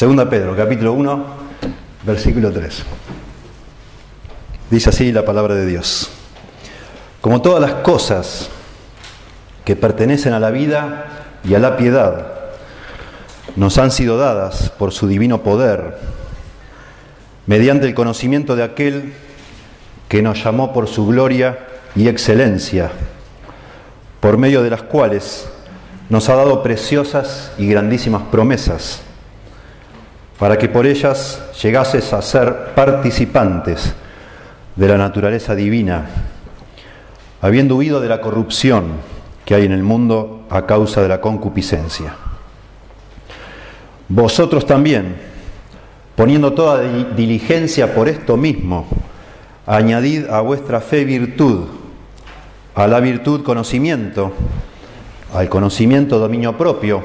Segunda Pedro, capítulo 1, versículo 3. Dice así la palabra de Dios. Como todas las cosas que pertenecen a la vida y a la piedad, nos han sido dadas por su divino poder, mediante el conocimiento de aquel que nos llamó por su gloria y excelencia, por medio de las cuales nos ha dado preciosas y grandísimas promesas, para que por ellas llegases a ser participantes de la naturaleza divina, habiendo huido de la corrupción que hay en el mundo a causa de la concupiscencia. Vosotros también, poniendo toda diligencia por esto mismo, añadid a vuestra fe virtud, a la virtud conocimiento, al conocimiento dominio propio,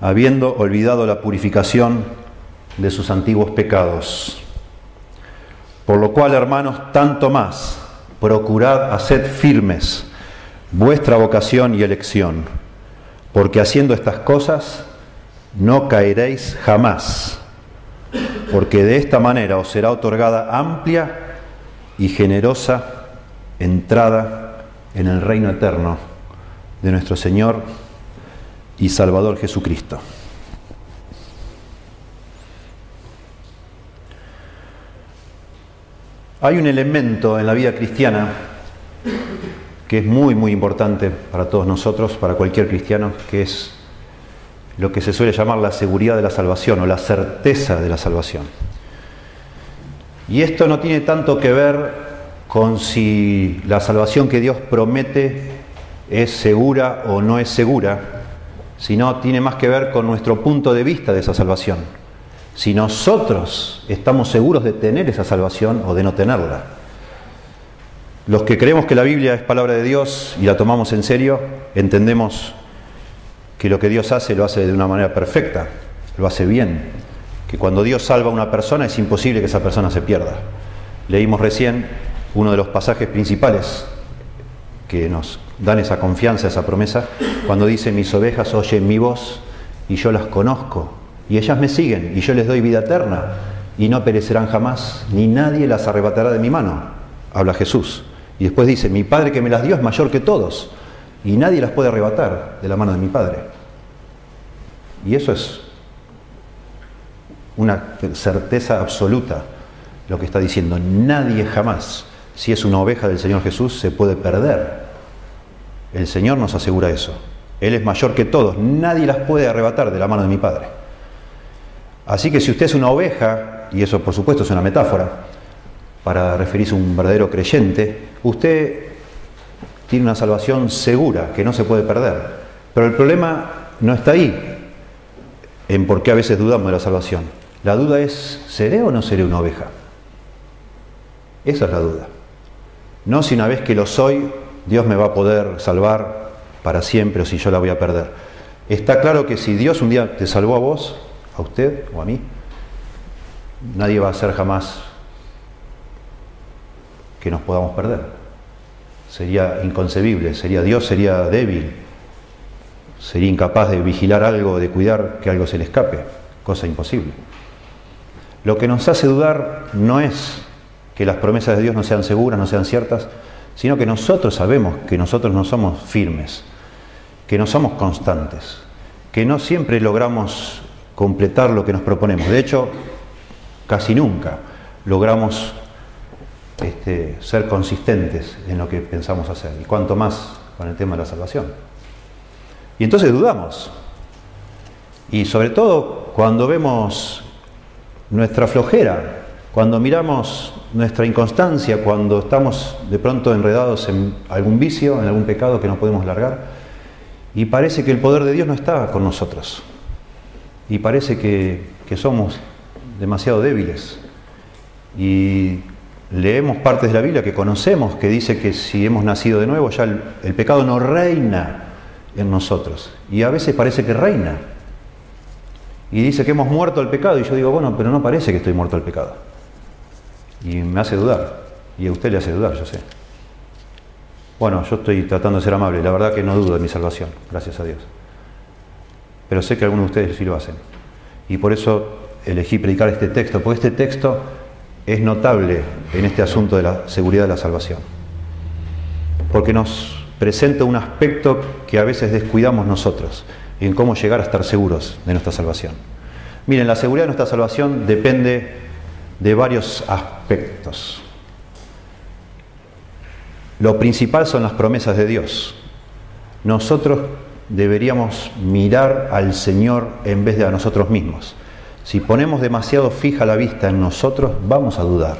habiendo olvidado la purificación de sus antiguos pecados. Por lo cual, hermanos, tanto más, procurad hacer firmes vuestra vocación y elección, porque haciendo estas cosas no caeréis jamás, porque de esta manera os será otorgada amplia y generosa entrada en el reino eterno de nuestro Señor y Salvador Jesucristo. Hay un elemento en la vida cristiana que es muy, muy importante para todos nosotros, para cualquier cristiano, que es lo que se suele llamar la seguridad de la salvación o la certeza de la salvación. Y esto no tiene tanto que ver con si la salvación que Dios promete es segura o no es segura, sino tiene más que ver con nuestro punto de vista de esa salvación. Si nosotros estamos seguros de tener esa salvación o de no tenerla. Los que creemos que la Biblia es palabra de Dios y la tomamos en serio, entendemos que lo que Dios hace lo hace de una manera perfecta, lo hace bien, que cuando Dios salva a una persona es imposible que esa persona se pierda. Leímos recién uno de los pasajes principales que nos dan esa confianza, esa promesa, cuando dice, mis ovejas oyen mi voz y yo las conozco, y ellas me siguen, y yo les doy vida eterna, y no perecerán jamás, ni nadie las arrebatará de mi mano, habla Jesús. Y después dice, mi Padre que me las dio es mayor que todos, y nadie las puede arrebatar de la mano de mi Padre. Y eso es una certeza absoluta lo que está diciendo. Nadie jamás, si es una oveja del Señor Jesús, se puede perder el Señor nos asegura eso. Él es mayor que todos, nadie las puede arrebatar de la mano de mi Padre. Así que si usted es una oveja, y eso por supuesto es una metáfora, para referirse a un verdadero creyente, usted tiene una salvación segura, que no se puede perder. Pero el problema no está ahí, en por qué a veces dudamos de la salvación. La duda es, ¿seré o no seré una oveja? Esa es la duda. No si una vez que lo soy, Dios me va a poder salvar para siempre o si yo la voy a perder. Está claro que si Dios un día te salvó a vos, a usted o a mí, nadie va a hacer jamás que nos podamos perder. Sería inconcebible, sería Dios sería débil, sería incapaz de vigilar algo, de cuidar que algo se le escape, cosa imposible. Lo que nos hace dudar no es que las promesas de Dios no sean seguras, no sean ciertas, sino que nosotros sabemos que nosotros no somos firmes, que no somos constantes, que no siempre logramos completar lo que nos proponemos. De hecho, casi nunca logramos este, ser consistentes en lo que pensamos hacer, y cuanto más con el tema de la salvación. Y entonces dudamos. Y sobre todo cuando vemos nuestra flojera, cuando miramos nuestra inconstancia, cuando estamos de pronto enredados en algún vicio, en algún pecado que no podemos largar, y parece que el poder de Dios no está con nosotros, y parece que, somos demasiado débiles. Y leemos partes de la Biblia que conocemos, que dice que si hemos nacido de nuevo, ya el, el pecado no reina en nosotros. Y a veces parece que reina. Y dice que hemos muerto al pecado. Y yo digo, bueno, pero no parece que estoy muerto al pecado. Y me hace dudar. Y a usted le hace dudar, yo sé. Bueno, yo estoy tratando de ser amable. La verdad que no dudo de mi salvación, gracias a Dios. Pero sé que algunos de ustedes sí lo hacen. Y por eso elegí predicar este texto, porque este texto es notable en este asunto de la seguridad de la salvación. Porque nos presenta un aspecto que a veces descuidamos nosotros en cómo llegar a estar seguros de nuestra salvación. Miren, la seguridad de nuestra salvación depende de varios aspectos. Lo principal son las promesas de Dios. Nosotros deberíamos mirar al Señor en vez de a nosotros mismos. Si ponemos demasiado fija la vista en nosotros, vamos a dudar,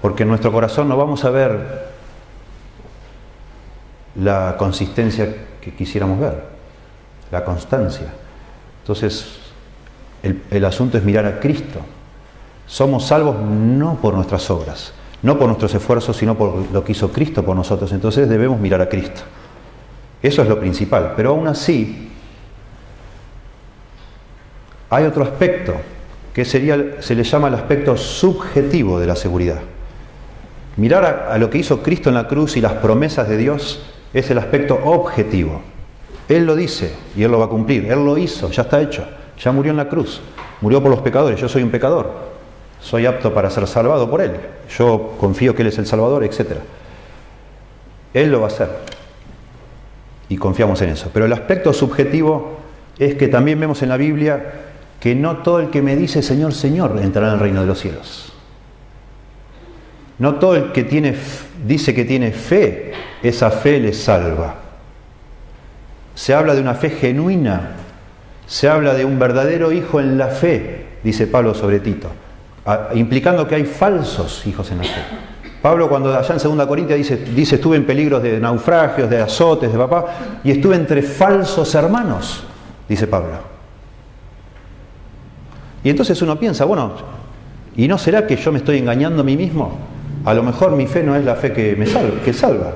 porque en nuestro corazón no vamos a ver la consistencia que quisiéramos ver, la constancia. Entonces, el, el asunto es mirar a Cristo. Somos salvos no por nuestras obras, no por nuestros esfuerzos, sino por lo que hizo Cristo por nosotros. Entonces debemos mirar a Cristo. Eso es lo principal. Pero aún así, hay otro aspecto que sería, se le llama el aspecto subjetivo de la seguridad. Mirar a, a, lo que hizo Cristo en la cruz y las promesas de Dios es el aspecto objetivo. Él lo dice y Él lo va a cumplir. Él lo hizo, ya está hecho. Ya murió en la cruz. Murió por los pecadores. Yo soy un pecador soy apto para ser salvado por Él. Yo confío que Él es el Salvador, etc. Él lo va a hacer. Y confiamos en eso. Pero el aspecto subjetivo es que también vemos en la Biblia que no todo el que me dice Señor, Señor entrará en el reino de los cielos. No todo el que tiene, dice que tiene fe, esa fe le salva. Se habla de una fe genuina, se habla de un verdadero hijo en la fe, dice Pablo sobre Tito implicando que hay falsos hijos en la fe. Pablo cuando allá en 2 Corintios dice, dice, estuve en peligros de naufragios, de azotes, de papá, y estuve entre falsos hermanos, dice Pablo. Y entonces uno piensa, bueno, ¿y no será que yo me estoy engañando a mí mismo? A lo mejor mi fe no es la fe que me salva, que salva.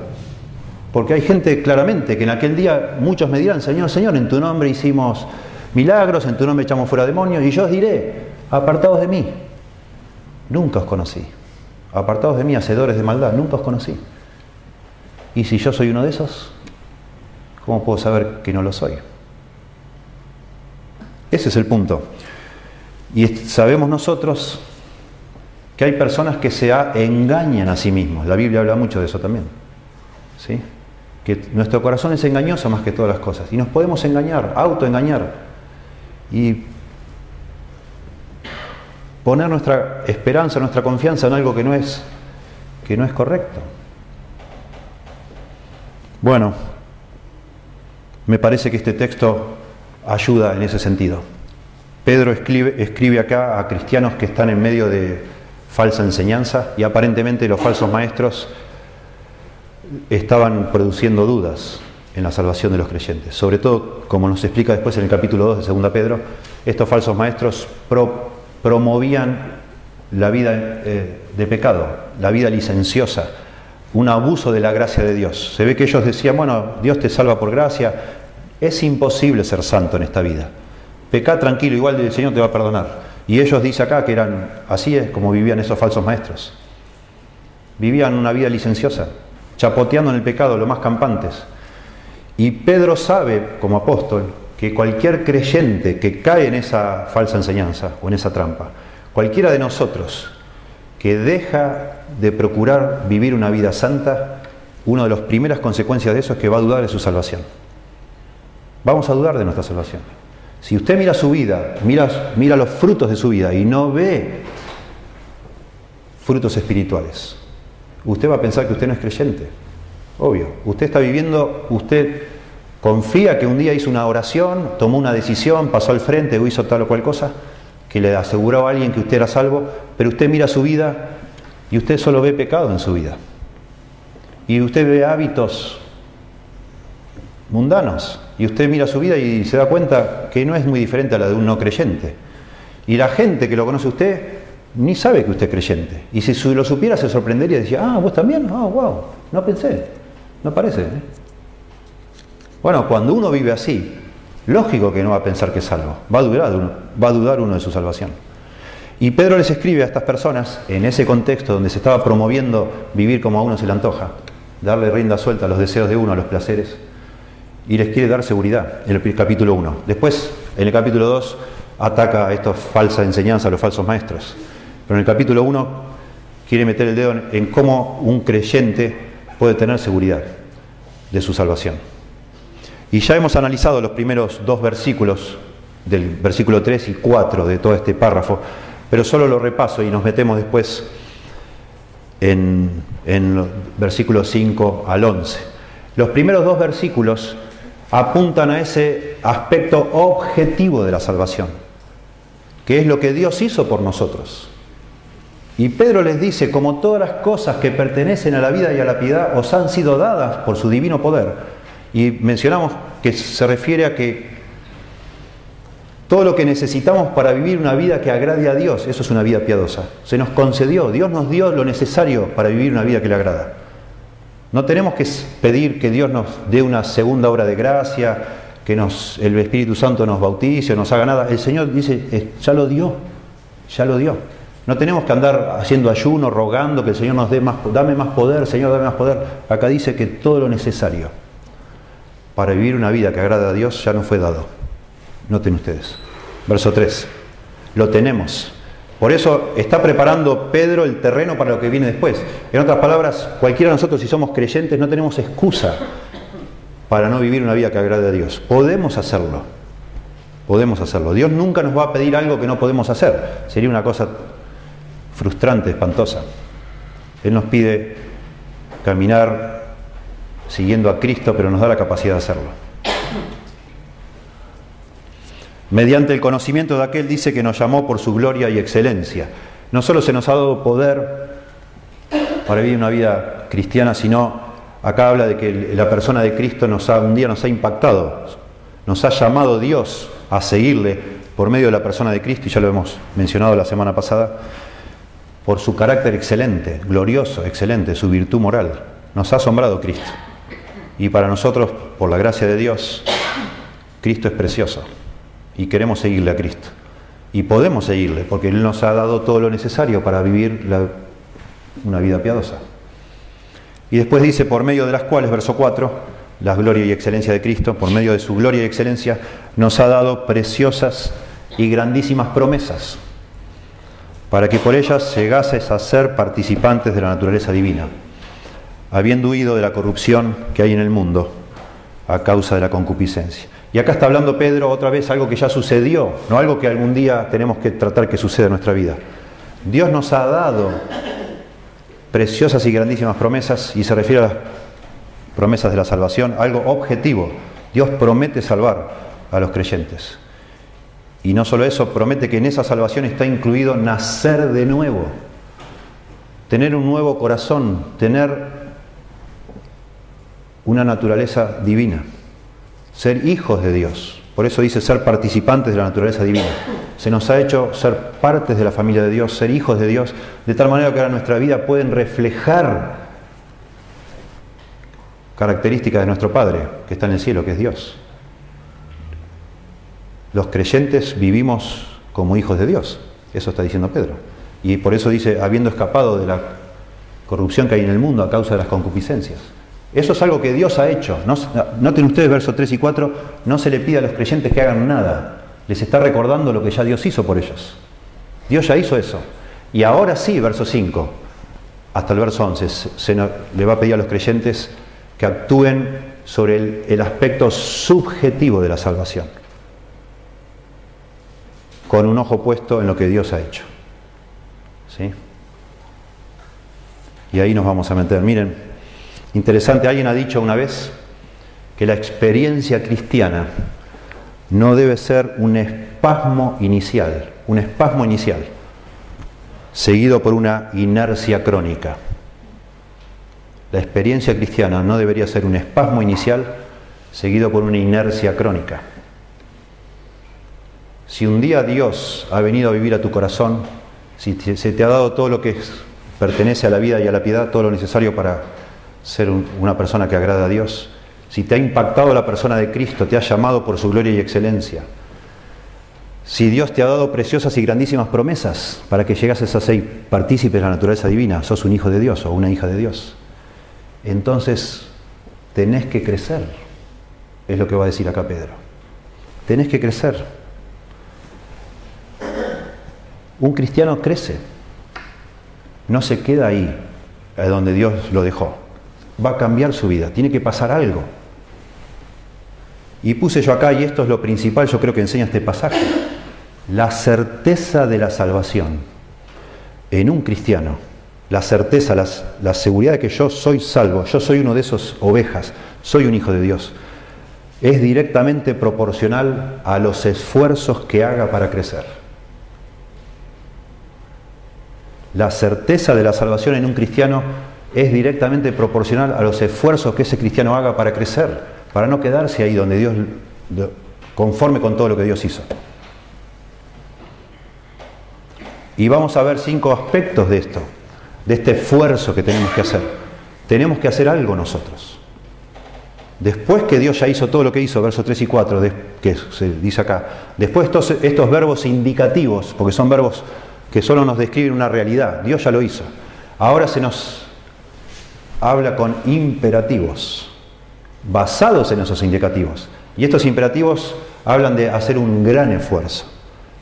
Porque hay gente claramente que en aquel día muchos me dirán, Señor, Señor, en tu nombre hicimos milagros, en tu nombre echamos fuera demonios, y yo os diré, apartados de mí, Nunca os conocí. Apartados de mí, hacedores de maldad, nunca os conocí. Y si yo soy uno de esos, ¿cómo puedo saber que no lo soy? Ese es el punto. Y sabemos nosotros que hay personas que se engañan a sí mismos. La Biblia habla mucho de eso también. ¿Sí? Que nuestro corazón es engañoso más que todas las cosas. Y nos podemos engañar, autoengañar. Y poner nuestra esperanza, nuestra confianza en algo que no es, que no es correcto. Bueno, me parece que este texto ayuda en ese sentido. Pedro escribe, escribe acá a cristianos que están en medio de falsa enseñanza y aparentemente los falsos maestros estaban produciendo dudas en la salvación de los creyentes. Sobre todo, como nos explica después en el capítulo 2 de 2 Pedro, estos falsos maestros pro, promovían la vida eh, de pecado, la vida licenciosa, un abuso de la gracia de Dios. Se ve que ellos decían, bueno, Dios te salva por gracia, es imposible ser santo en esta vida. Pecá tranquilo, igual el Señor te va a perdonar. Y ellos dicen acá que eran, así es como vivían esos falsos maestros. Vivían una vida licenciosa, chapoteando en el pecado, lo más campantes. Y Pedro sabe, como apóstol, que cualquier creyente que cae en esa falsa enseñanza o en esa trampa, cualquiera de nosotros que deja de procurar vivir una vida santa, una de las primeras consecuencias de eso es que va a dudar de su salvación. Vamos a dudar de nuestra salvación. Si usted mira su vida, mira, mira los frutos de su vida y no ve frutos espirituales, usted va a pensar que usted no es creyente. Obvio, usted está viviendo, usted Confía que un día hizo una oración, tomó una decisión, pasó al frente o hizo tal o cual cosa, que le aseguró a alguien que usted era salvo, pero usted mira su vida y usted solo ve pecado en su vida. Y usted ve hábitos mundanos. Y usted mira su vida y se da cuenta que no es muy diferente a la de un no creyente. Y la gente que lo conoce a usted ni sabe que usted es creyente. Y si lo supiera se sorprendería y decía, ah, vos también, ah, wow, no pensé, no parece. ¿eh? Bueno, cuando uno vive así, lógico que no va a pensar que es salvo, va a dudar uno, va a dudar uno de su salvación. Y Pedro les escribe a estas personas, en ese contexto donde se estaba promoviendo vivir como a uno se le antoja, darle rienda suelta a los deseos de uno, a los placeres, y les quiere dar seguridad en el capítulo 1. Después, en el capítulo 2, ataca a esta falsa enseñanza, a los falsos maestros. Pero en el capítulo 1 quiere meter el dedo en cómo un creyente puede tener seguridad de su salvación. Y ya hemos analizado los primeros dos versículos, del versículo 3 y 4 de todo este párrafo, pero solo lo repaso y nos metemos después en, en versículos 5 al 11. Los primeros dos versículos apuntan a ese aspecto objetivo de la salvación, que es lo que Dios hizo por nosotros. Y Pedro les dice, como todas las cosas que pertenecen a la vida y a la piedad os han sido dadas por su divino poder. Y mencionamos que se refiere a que todo lo que necesitamos para vivir una vida que agrade a Dios, eso es una vida piadosa. Se nos concedió, Dios nos dio lo necesario para vivir una vida que le agrada. No tenemos que pedir que Dios nos dé una segunda obra de gracia, que el Espíritu Santo nos bautice, nos haga nada. El Señor dice, ya lo dio, ya lo dio. No tenemos que andar haciendo ayuno, rogando que el Señor nos dé más, dame más poder, Señor, dame más poder. Acá dice que todo lo necesario para vivir una vida que agrada a Dios ya nos fue dado. Noten ustedes. Verso 3. Lo tenemos. Por eso está preparando Pedro el terreno para lo que viene después. En otras palabras, cualquiera de nosotros, si somos creyentes, no tenemos excusa para no vivir una vida que agrade a Dios. Podemos hacerlo. Podemos hacerlo. Dios nunca nos va a pedir algo que no podemos hacer. Sería una cosa frustrante, espantosa. Él nos pide caminar siguiendo a Cristo, pero nos da la capacidad de hacerlo mediante el conocimiento de aquel dice que nos llamó por su gloria y excelencia. No solo se nos ha dado poder para vivir una vida cristiana, sino acá habla de que la persona de Cristo nos ha, un día nos ha impactado, nos ha llamado Dios a seguirle por medio de la persona de Cristo, y ya lo hemos mencionado la semana pasada, por su carácter excelente, glorioso, excelente, su virtud moral. Nos ha asombrado Cristo. Y para nosotros, por la gracia de Dios, Cristo es precioso y queremos seguirle a Cristo. Y podemos seguirle porque Él nos ha dado todo lo necesario para vivir una vida piadosa. Y después dice, por medio de las cuales, verso 4, la gloria y excelencia de Cristo, por medio de su gloria y excelencia, nos ha dado preciosas y grandísimas promesas, para que por ellas llegases a ser participantes de la naturaleza divina, habiendo huido de la corrupción que hay en el mundo a causa de la concupiscencia. Y acá está hablando Pedro otra vez algo que ya sucedió, no algo que algún día tenemos que tratar que suceda en nuestra vida. Dios nos ha dado preciosas y grandísimas promesas y se refiere a las promesas de la salvación, algo objetivo. Dios promete salvar a los creyentes. Y no solo eso, promete que en esa salvación está incluido nacer de nuevo, tener un nuevo corazón, tener una naturaleza divina ser hijos de Dios. Por eso dice ser participantes de la naturaleza divina. Se nos ha hecho ser partes de la familia de Dios, ser hijos de Dios, de tal manera que ahora nuestra vida pueden reflejar características de nuestro Padre, que está en el cielo, que es Dios. Los creyentes vivimos como hijos de Dios, eso está diciendo Pedro. Y por eso dice, habiendo escapado de la corrupción que hay en el mundo a causa de las concupiscencias. Eso es algo que Dios ha hecho. Noten ustedes versos 3 y 4, no se le pide a los creyentes que hagan nada. Les está recordando lo que ya Dios hizo por ellos. Dios ya hizo eso. Y ahora sí, verso 5, hasta el verso 11, se, le va a pedir a los creyentes que actúen sobre el, el aspecto subjetivo de la salvación, con un ojo puesto en lo que Dios ha hecho. ¿Sí? Y ahí nos vamos a meter. Miren, Interesante, alguien ha dicho una vez que la experiencia cristiana no debe ser un espasmo inicial, un espasmo inicial, seguido por una inercia crónica. La experiencia cristiana no debería ser un espasmo inicial seguido por una inercia crónica. Si un día Dios ha venido a vivir a tu corazón, si se te ha dado todo lo que pertenece a la vida y a la piedad, todo lo necesario para ser una persona que agrada a Dios, si te ha impactado la persona de Cristo, te ha llamado por su gloria y excelencia, si Dios te ha dado preciosas y grandísimas promesas para que llegases a ser partícipe de la naturaleza divina, sos un hijo de Dios o una hija de Dios, entonces tenés que crecer, es lo que va a decir acá Pedro. Tenés que crecer. Un cristiano crece, no se queda ahí, donde Dios lo dejó. Va a cambiar su vida, tiene que pasar algo. Y puse yo acá, y esto es lo principal, yo creo que enseña este pasaje, la certeza de la salvación en un cristiano, la certeza, la, seguridad de que yo soy salvo, yo soy uno de esos ovejas, soy un hijo de Dios, es directamente proporcional a los esfuerzos que haga para crecer. La certeza de la salvación en un cristiano es directamente proporcional a los esfuerzos que ese cristiano haga para crecer, para no quedarse ahí donde Dios, conforme con todo lo que Dios hizo. Y vamos a ver cinco aspectos de esto, de este esfuerzo que tenemos que hacer. Tenemos que hacer algo nosotros. Después que Dios ya hizo todo lo que hizo, versos 3 y 4, que se dice acá, después estos, estos verbos indicativos, porque son verbos que solo nos describen una realidad, Dios ya lo hizo. Ahora se nos habla con imperativos, basados en esos indicativos. Y estos imperativos hablan de hacer un gran esfuerzo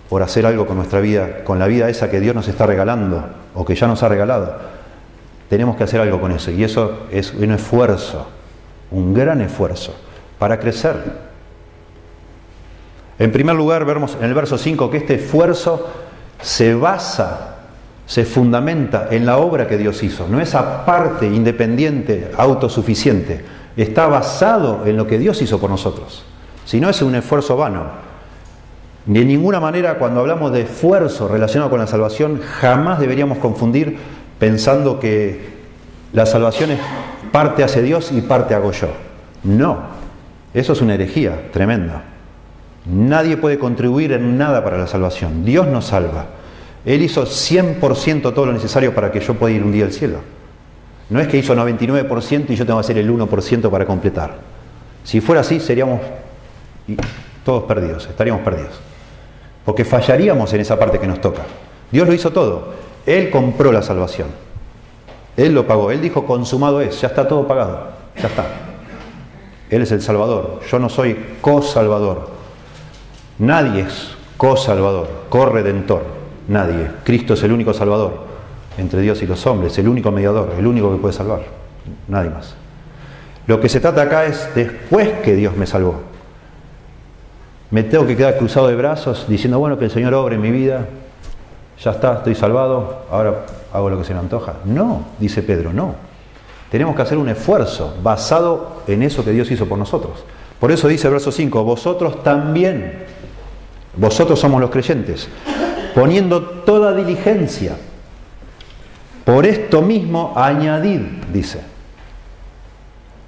por hacer algo con nuestra vida, con la vida esa que Dios nos está regalando o que ya nos ha regalado. Tenemos que hacer algo con eso. Y eso es un esfuerzo, un gran esfuerzo para crecer. En primer lugar, vemos en el verso 5 que este esfuerzo se basa, se fundamenta en la obra que Dios hizo. No es aparte, independiente, autosuficiente. Está basado en lo que Dios hizo por nosotros. Si no es un esfuerzo vano. De ninguna manera, cuando hablamos de esfuerzo relacionado con la salvación, jamás deberíamos confundir pensando que la salvación es parte hace Dios y parte hago yo. No, eso es una herejía tremenda. Nadie puede contribuir en nada para la salvación. Dios nos salva. Él hizo 100% todo lo necesario para que yo pueda ir un día al cielo. No es que hizo 99% y yo tengo que hacer el 1% para completar. Si fuera así, seríamos todos perdidos, estaríamos perdidos porque fallaríamos en esa parte que nos toca. Dios lo hizo todo. Él compró la salvación. Él lo pagó. Él dijo, consumado es, ya está todo pagado. Ya está. Él es el Salvador. Yo no soy co-salvador. Nadie es co-salvador, co-redentor. Nadie. Cristo es el único Salvador entre Dios y los hombres, el único mediador, el único que puede salvar. Nadie más. Lo que se trata acá es después que Dios me salvó me tengo que quedar cruzado de brazos diciendo, bueno, que el Señor obre en mi vida, ya está, estoy salvado, ahora hago lo que se me antoja. No, dice Pedro, no. Tenemos que hacer un esfuerzo basado en eso que Dios hizo por nosotros. Por eso dice el verso 5, vosotros también, vosotros somos los creyentes, poniendo toda diligencia. Por esto mismo añadid, dice.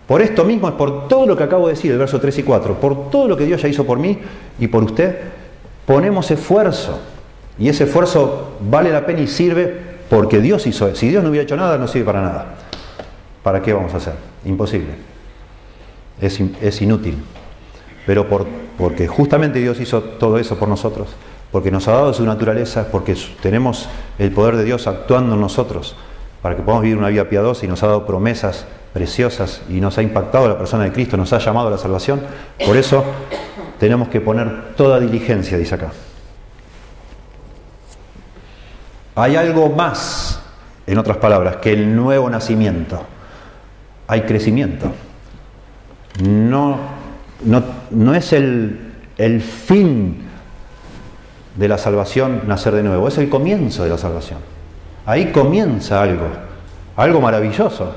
Por esto mismo es por todo lo que acabo de decir, el verso 3 y 4, por todo lo que Dios ya hizo por mí y por usted, ponemos esfuerzo. Y ese esfuerzo vale la pena y sirve porque Dios hizo. Si Dios no hubiera hecho nada, no sirve para nada. ¿Para qué vamos a hacer? Imposible. Es, inútil. Pero por, porque justamente Dios hizo todo eso por nosotros, porque nos ha dado su naturaleza, porque tenemos el poder de Dios actuando en nosotros, para que podamos vivir una vida piadosa y nos ha dado promesas preciosas y nos ha impactado la persona de Cristo, nos ha llamado a la salvación. Por eso tenemos que poner toda diligencia, dice acá. Hay algo más, en otras palabras, que el nuevo nacimiento. Hay crecimiento. No, no, no es el, el fin de la salvación nacer de nuevo, es el comienzo de la salvación. Ahí comienza algo, algo maravilloso.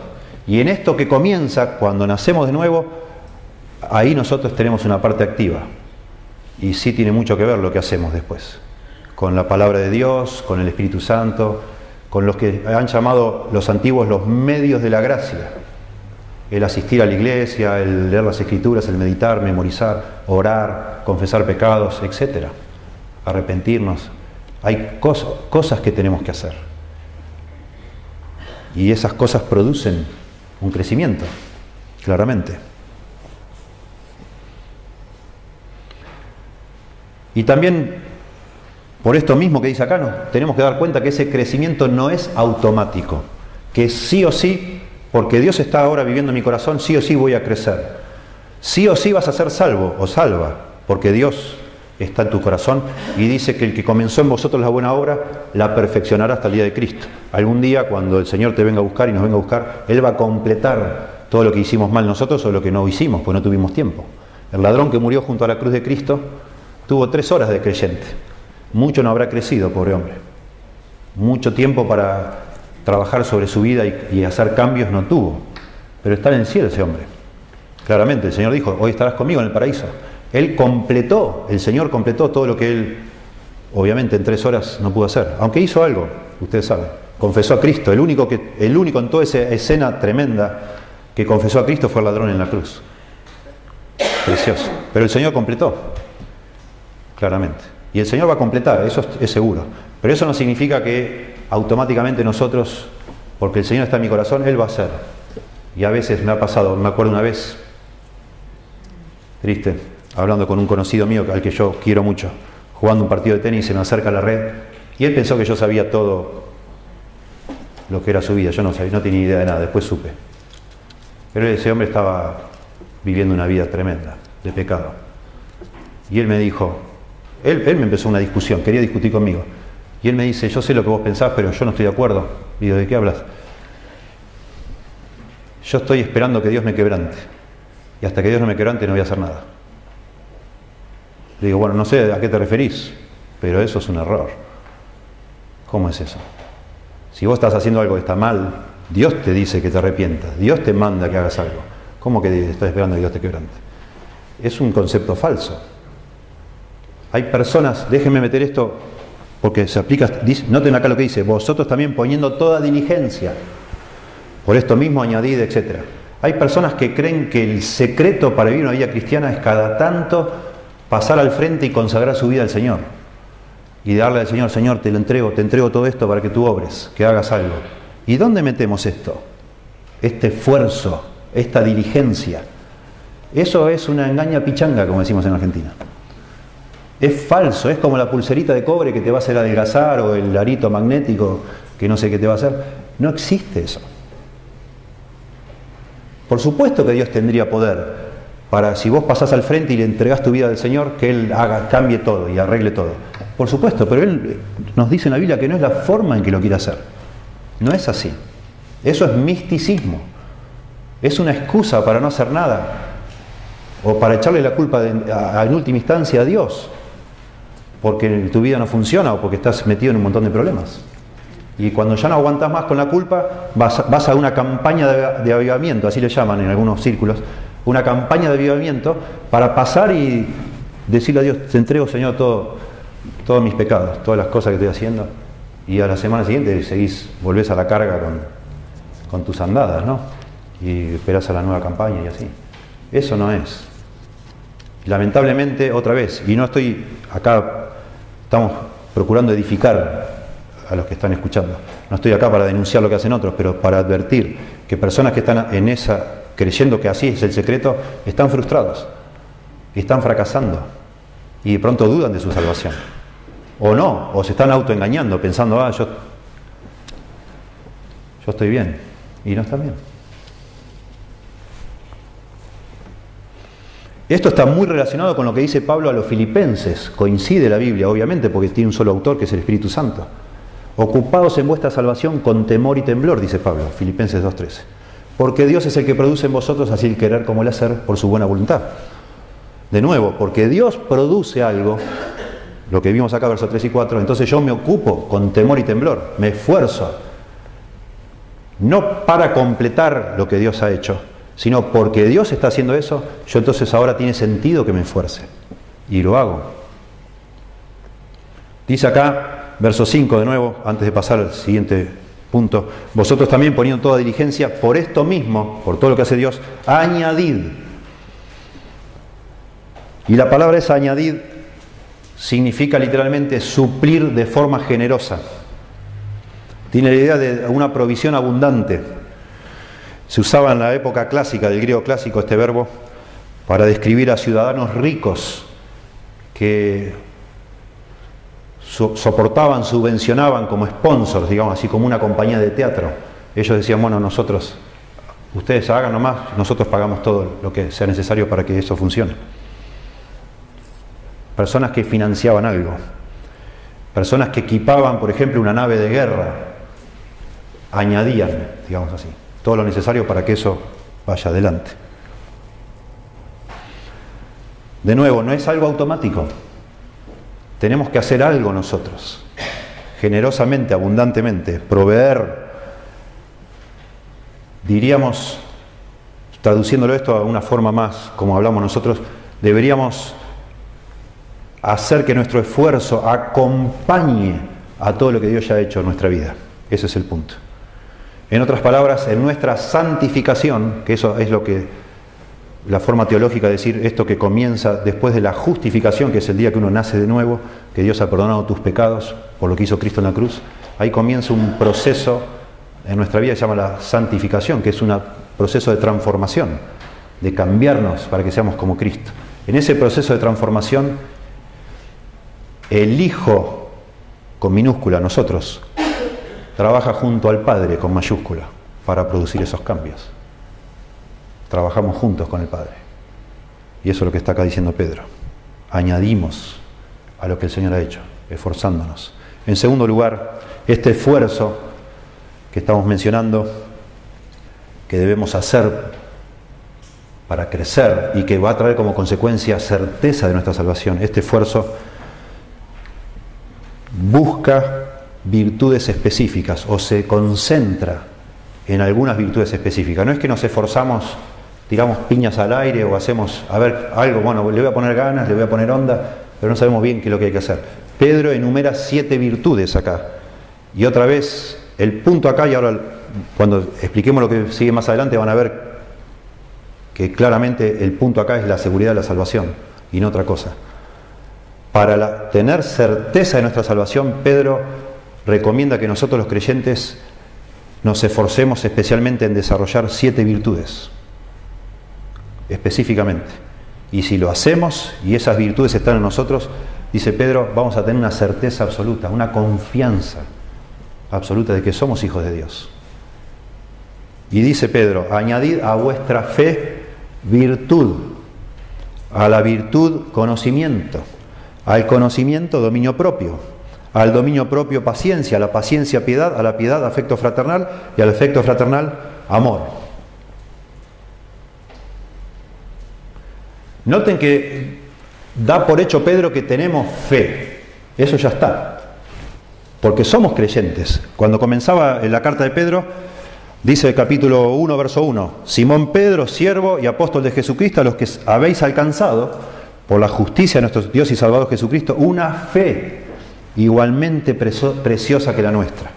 Y en esto que comienza, cuando nacemos de nuevo, ahí nosotros tenemos una parte activa. Y sí tiene mucho que ver lo que hacemos después. Con la palabra de Dios, con el Espíritu Santo, con los que han llamado los antiguos los medios de la gracia. El asistir a la iglesia, el leer las escrituras, el meditar, memorizar, orar, confesar pecados, etc. arrepentirnos. Hay cosas, que tenemos que hacer. Y esas cosas producen un crecimiento, claramente. Y también, por esto mismo que dice acá, tenemos que dar cuenta que ese crecimiento no es automático, que sí o sí, porque Dios está ahora viviendo en mi corazón, sí o sí voy a crecer. Sí o sí vas a ser salvo o salva, porque Dios está en tu corazón y dice que el que comenzó en vosotros la buena obra la perfeccionará hasta el día de Cristo. Algún día cuando el Señor te venga a buscar y nos venga a buscar, Él va a completar todo lo que hicimos mal nosotros o lo que no hicimos, pues no tuvimos tiempo. El ladrón que murió junto a la cruz de Cristo tuvo tres horas de creyente. Mucho no habrá crecido, pobre hombre. Mucho tiempo para trabajar sobre su vida y, hacer cambios no tuvo. Pero está en el cielo ese hombre. Claramente, el Señor dijo, hoy estarás conmigo en el paraíso. Él completó, el Señor completó todo lo que él, obviamente en tres horas no pudo hacer. Aunque hizo algo, ustedes saben, confesó a Cristo. El único, que, el único en toda esa escena tremenda que confesó a Cristo fue el ladrón en la cruz. Precioso. Pero el Señor completó, claramente. Y el Señor va a completar, eso es seguro. Pero eso no significa que automáticamente nosotros, porque el Señor está en mi corazón, Él va a hacer. Y a veces me ha pasado, me acuerdo una vez, triste, hablando con un conocido mío al que yo quiero mucho, jugando un partido de tenis, se me acerca a la red y él pensó que yo sabía todo lo que era su vida. Yo no sabía, no tenía idea de nada, después supe. Pero ese hombre estaba viviendo una vida tremenda, de pecado. Y él me dijo, él, él me empezó una discusión, quería discutir conmigo. Y él me dice, yo sé lo que vos pensás, pero yo no estoy de acuerdo. Y digo, ¿de qué hablas? Yo estoy esperando que Dios me quebrante. Y hasta que Dios no me quebrante no voy a hacer nada. Le digo, bueno, no sé a qué te referís, pero eso es un error. ¿Cómo es eso? Si vos estás haciendo algo que está mal, Dios te dice que te arrepientas, Dios te manda que hagas algo. ¿Cómo que estás esperando que Dios te quebrante? Es un concepto falso. Hay personas, déjenme meter esto porque se aplica, noten acá lo que dice, vosotros también poniendo toda diligencia, por esto mismo añadid, etc. Hay personas que creen que el secreto para vivir una vida cristiana es cada tanto pasar al frente y consagrar su vida al Señor. Y darle al Señor, Señor, te lo entrego, te entrego todo esto para que tú obres, que hagas algo. ¿Y dónde metemos esto? Este esfuerzo, esta diligencia. Eso es una engaña pichanga, como decimos en Argentina. Es falso, es como la pulserita de cobre que te va a hacer adelgazar o el arito magnético que no sé qué te va a hacer. No existe eso. Por supuesto que Dios tendría poder, para si vos pasás al frente y le entregás tu vida al Señor, que Él haga, cambie todo y arregle todo. Por supuesto, pero Él nos dice en la Biblia que no es la forma en que lo quiere hacer. No es así. Eso es misticismo. Es una excusa para no hacer nada. O para echarle la culpa en última instancia a Dios. Porque tu vida no funciona o porque estás metido en un montón de problemas. Y cuando ya no aguantas más con la culpa, vas, a una campaña de, de avivamiento, así le llaman en algunos círculos, una campaña de avivamiento para pasar y decirle a Dios, te entrego Señor todo, todos mis pecados, todas las cosas que estoy haciendo. Y a la semana siguiente seguís, volvés a la carga con, con tus andadas, ¿no? Y esperás a la nueva campaña y así. Eso no es. Lamentablemente, otra vez, y no estoy acá, estamos procurando edificar a los que están escuchando. No estoy acá para denunciar lo que hacen otros, pero para advertir que personas que están en esa creyendo que así es el secreto, están frustrados, están fracasando y de pronto dudan de su salvación. O no, o se están autoengañando pensando, ah, yo, yo estoy bien y no están bien. Esto está muy relacionado con lo que dice Pablo a los filipenses. Coincide la Biblia, obviamente, porque tiene un solo autor que es el Espíritu Santo. Ocupados en vuestra salvación con temor y temblor, dice Pablo, Filipenses 2.13 porque Dios es el que produce en vosotros así el querer como el hacer por su buena voluntad. De nuevo, porque Dios produce algo, lo que vimos acá, versos 3 y 4, entonces yo me ocupo con temor y temblor, me esfuerzo, no para completar lo que Dios ha hecho, sino porque Dios está haciendo eso, yo entonces ahora tiene sentido que me esfuerce. Y lo hago. Dice acá, verso 5 de nuevo, antes de pasar al siguiente Punto. Vosotros también poniendo toda diligencia, por esto mismo, por todo lo que hace Dios, añadid. Y la palabra es añadid significa literalmente suplir de forma generosa. Tiene la idea de una provisión abundante. Se usaba en la época clásica, del griego clásico, este verbo, para describir a ciudadanos ricos que soportaban, subvencionaban como sponsors, digamos así, como una compañía de teatro. Ellos decían, bueno, nosotros, ustedes hagan nomás, nosotros pagamos todo lo que sea necesario para que eso funcione. Personas que financiaban algo, personas que equipaban, por ejemplo, una nave de guerra, añadían, digamos así, todo lo necesario para que eso vaya adelante. De nuevo, no es algo automático. Tenemos que hacer algo nosotros, generosamente, abundantemente, proveer, diríamos, traduciéndolo esto a una forma más, como hablamos nosotros, deberíamos hacer que nuestro esfuerzo acompañe a todo lo que Dios ya ha hecho en nuestra vida. Ese es el punto. En otras palabras, en nuestra santificación, que eso es lo que la forma teológica de decir esto que comienza después de la justificación, que es el día que uno nace de nuevo, que Dios ha perdonado tus pecados por lo que hizo Cristo en la cruz, ahí comienza un proceso en nuestra vida que se llama la santificación, que es un proceso de transformación, de cambiarnos para que seamos como Cristo. En ese proceso de transformación, el Hijo, con minúscula, nosotros, trabaja junto al Padre, con mayúscula, para producir esos cambios. Trabajamos juntos con el Padre. Y eso es lo que está acá diciendo Pedro. Añadimos a lo que el Señor ha hecho, esforzándonos. En segundo lugar, este esfuerzo que estamos mencionando, que debemos hacer para crecer y que va a traer como consecuencia certeza de nuestra salvación, este esfuerzo busca virtudes específicas o se concentra en algunas virtudes específicas. No es que nos esforzamos tiramos piñas al aire o hacemos, a ver, algo, bueno, le voy a poner ganas, le voy a poner onda, pero no sabemos bien qué es lo que hay que hacer. Pedro enumera siete virtudes acá. Y otra vez, el punto acá, y ahora cuando expliquemos lo que sigue más adelante van a ver que claramente el punto acá es la seguridad de la salvación y no otra cosa. Para tener certeza de nuestra salvación, Pedro recomienda que nosotros los creyentes nos esforcemos especialmente en desarrollar siete virtudes específicamente. Y si lo hacemos y esas virtudes están en nosotros, dice Pedro, vamos a tener una certeza absoluta, una confianza absoluta de que somos hijos de Dios. Y dice Pedro, añadid a vuestra fe virtud, a la virtud conocimiento, al conocimiento dominio propio, al dominio propio paciencia, a la paciencia piedad, a la piedad afecto fraternal y al afecto fraternal amor. Noten que da por hecho Pedro que tenemos fe. Eso ya está. Porque somos creyentes. Cuando comenzaba en la carta de Pedro, dice el capítulo 1, verso 1, Simón Pedro, siervo y apóstol de Jesucristo, a los que habéis alcanzado, por la justicia de nuestro Dios y Salvador Jesucristo, una fe igualmente preciosa que la nuestra.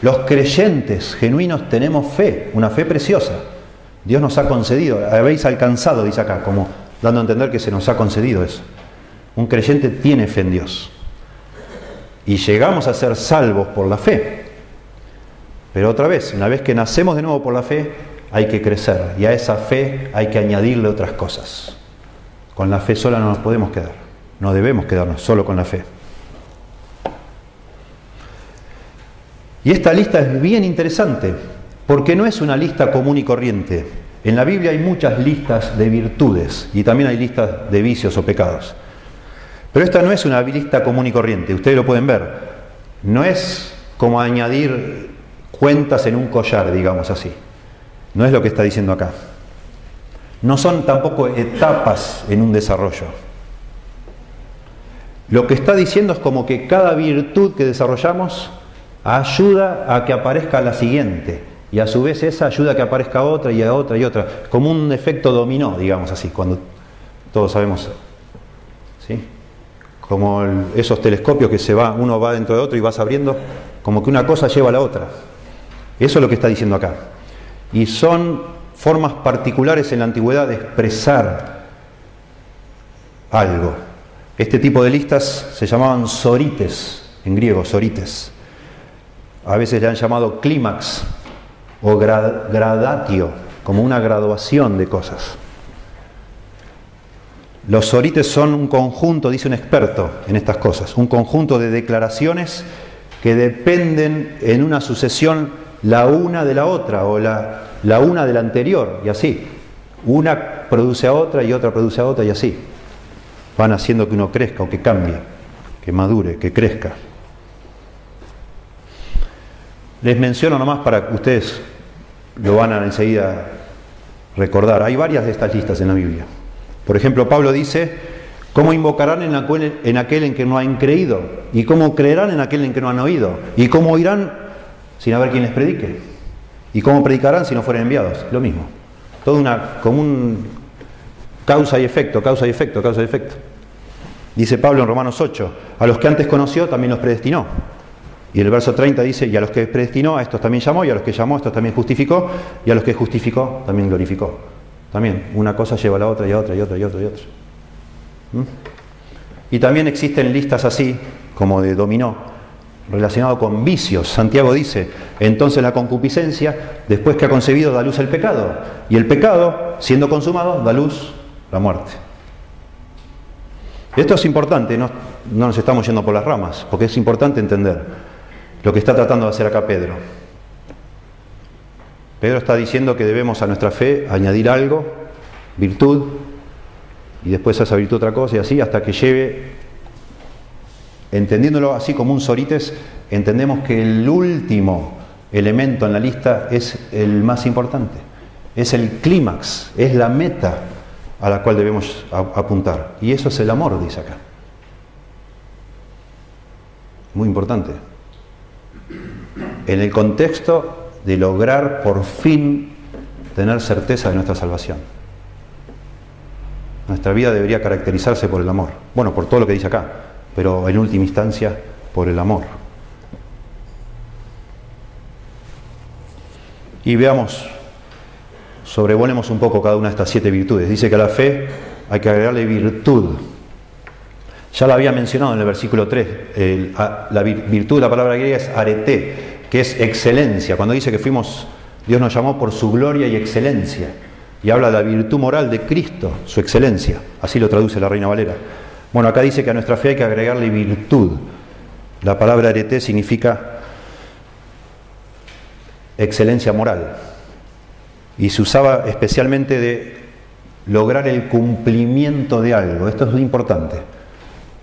Los creyentes genuinos tenemos fe, una fe preciosa. Dios nos ha concedido, habéis alcanzado, dice acá, como dando a entender que se nos ha concedido eso. Un creyente tiene fe en Dios. Y llegamos a ser salvos por la fe. Pero otra vez, una vez que nacemos de nuevo por la fe, hay que crecer. Y a esa fe hay que añadirle otras cosas. Con la fe sola no nos podemos quedar. No debemos quedarnos solo con la fe. Y esta lista es bien interesante, porque no es una lista común y corriente. En la Biblia hay muchas listas de virtudes y también hay listas de vicios o pecados. Pero esta no es una lista común y corriente, ustedes lo pueden ver. No es como añadir cuentas en un collar, digamos así. No es lo que está diciendo acá. No son tampoco etapas en un desarrollo. Lo que está diciendo es como que cada virtud que desarrollamos ayuda a que aparezca la siguiente y a su vez esa ayuda a que aparezca otra y a otra y otra, como un efecto dominó, digamos así, cuando todos sabemos, ¿sí? Como esos telescopios que se va, uno va dentro de otro y vas abriendo, como que una cosa lleva a la otra. Eso es lo que está diciendo acá. Y son formas particulares en la antigüedad de expresar algo. Este tipo de listas se llamaban sorites, en griego, sorites. A veces le han llamado clímax o gradatio, como una graduación de cosas. Los sorites son un conjunto, dice un experto en estas cosas, un conjunto de declaraciones que dependen en una sucesión la una de la otra o la, la una de la anterior y así. Una produce a otra y otra produce a otra y así. Van haciendo que uno crezca o que cambie, que madure, que crezca. Les menciono nomás para que ustedes lo van a enseguida recordar. Hay varias de estas listas en la Biblia. Por ejemplo, Pablo dice, ¿cómo invocarán en aquel, en aquel en que no han creído? ¿Y cómo creerán en aquel en que no han oído? ¿Y cómo oirán sin haber quien les predique? ¿Y cómo predicarán si no fueren enviados? Lo mismo. Todo una, como un causa y efecto, causa y efecto, causa y efecto. Dice Pablo en Romanos 8, a los que antes conoció también los predestinó. Y el verso 30 dice, y a los que predestinó, a estos también llamó, y a los que llamó, a estos también justificó, y a los que justificó, también glorificó. También, una cosa lleva a la otra y a otra y otra y otra y otra. ¿Mm? Y también existen listas así, como de dominó, relacionado con vicios. Santiago dice, entonces la concupiscencia, después que ha concebido, da luz el pecado. Y el pecado, siendo consumado, da luz la muerte. Esto es importante, no, no nos estamos yendo por las ramas, porque es importante entender lo que está tratando de hacer acá Pedro. Pedro está diciendo que debemos a nuestra fe añadir algo, virtud, y después a esa virtud otra cosa, y así hasta que lleve, entendiéndolo así como un sorites, entendemos que el último elemento en la lista es el más importante, es el clímax, es la meta a la cual debemos apuntar. Y eso es el amor, dice acá. Muy importante. En el contexto de lograr por fin tener certeza de nuestra salvación. Nuestra vida debería caracterizarse por el amor. Bueno, por todo lo que dice acá, pero en última instancia por el amor. Y veamos, sobrevolemos un poco cada una de estas siete virtudes. Dice que a la fe hay que agregarle virtud. Ya la había mencionado en el versículo 3. la virtud, la palabra griega es arete, que es excelencia, cuando dice que fuimos, Dios nos llamó por su gloria y excelencia, y habla de la virtud moral de Cristo, su excelencia, así lo traduce la Reina Valera. Bueno, acá dice que a nuestra fe hay que agregarle virtud. La palabra arete significa excelencia moral, y se usaba especialmente de lograr el cumplimiento de algo. Esto es importante.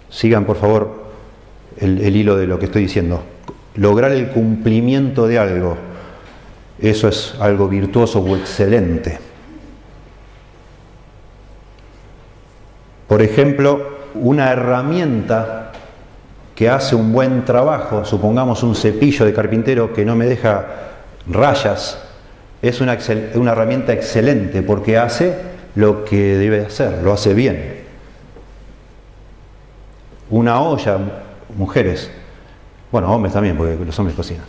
Sigan, por favor, el hilo de lo que estoy diciendo lograr el cumplimiento de algo, eso es algo virtuoso o excelente. Por ejemplo, una herramienta que hace un buen trabajo, supongamos un cepillo de carpintero que no me deja rayas, es una, una herramienta excelente porque hace lo que debe hacer, lo hace bien. Una olla, mujeres, bueno, hombres también, porque los hombres cocinan.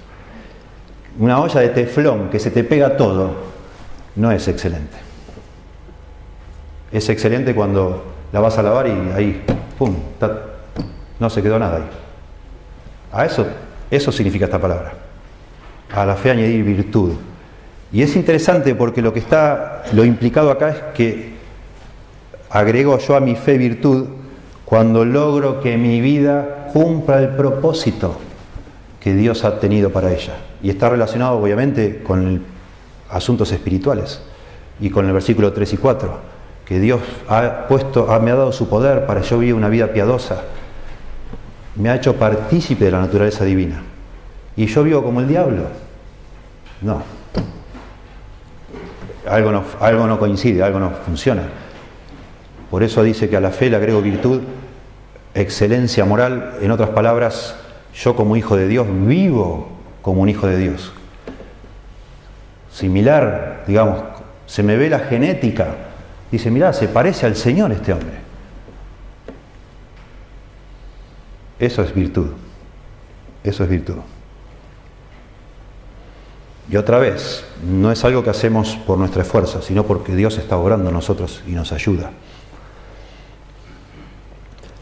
Una olla de teflón que se te pega todo no es excelente. Es excelente cuando la vas a lavar y ahí, ¡pum! no se quedó nada ahí. A eso, eso significa esta palabra. A la fe añadir virtud. Y es interesante porque lo que está, lo implicado acá es que agrego yo a mi fe virtud cuando logro que mi vida cumpla el propósito que Dios ha tenido para ella. Y está relacionado obviamente con asuntos espirituales y con el versículo 3 y 4, que Dios ha puesto, me ha dado su poder para que yo viva una vida piadosa, me ha hecho partícipe de la naturaleza divina. Y yo vivo como el diablo. No. Algo no, algo no coincide, algo no funciona. Por eso dice que a la fe le agrego virtud, excelencia moral, en otras palabras, yo como hijo de Dios vivo como un hijo de Dios. Similar, digamos, se me ve la genética. Dice, mirá, se parece al Señor este hombre. Eso es virtud. Eso es virtud. Y otra vez, no es algo que hacemos por nuestra fuerza, sino porque Dios está obrando en nosotros y nos ayuda.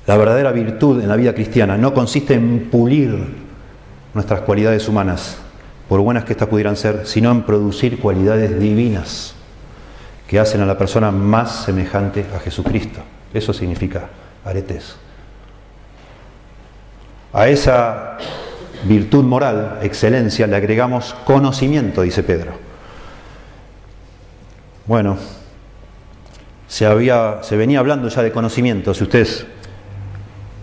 La verdadera virtud en la vida cristiana no consiste en pulir nuestras cualidades humanas, por buenas que éstas pudieran ser, sino en producir cualidades divinas que hacen a la persona más semejante a Jesucristo. Eso significa aretes. A esa virtud moral, excelencia, le agregamos conocimiento, dice Pedro. Bueno, se, había, se venía hablando ya de conocimiento, si ustedes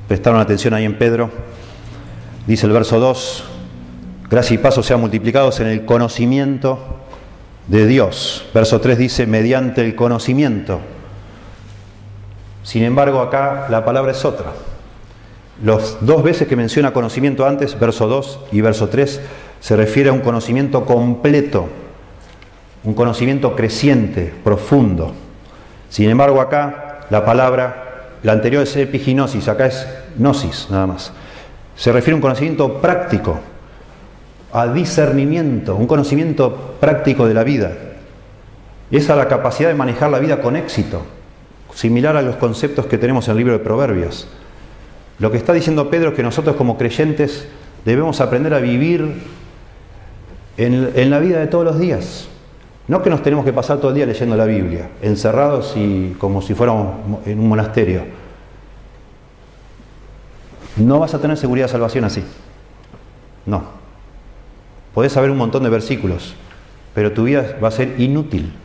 prestaron atención ahí en Pedro, dice el verso 2, gracia y paso sean multiplicados en el conocimiento de Dios. Verso 3 dice, mediante el conocimiento. Sin embargo, acá la palabra es otra. Los dos veces que menciona conocimiento antes, verso 2 y verso 3, se refiere a un conocimiento completo, un conocimiento creciente, profundo. Sin embargo, acá la palabra, la anterior es epiginosis, acá es gnosis nada más. Se refiere a un conocimiento práctico, a discernimiento, un conocimiento práctico de la vida. Es a la capacidad de manejar la vida con éxito, similar a los conceptos que tenemos en el libro de Proverbios. Lo que está diciendo Pedro es que nosotros como creyentes debemos aprender a vivir en, en la vida de todos los días. No que nos tenemos que pasar todo el día leyendo la Biblia, encerrados y como si fuéramos en un monasterio. No vas a tener seguridad de salvación así. No. Podés saber un montón de versículos, pero tu vida va a ser inútil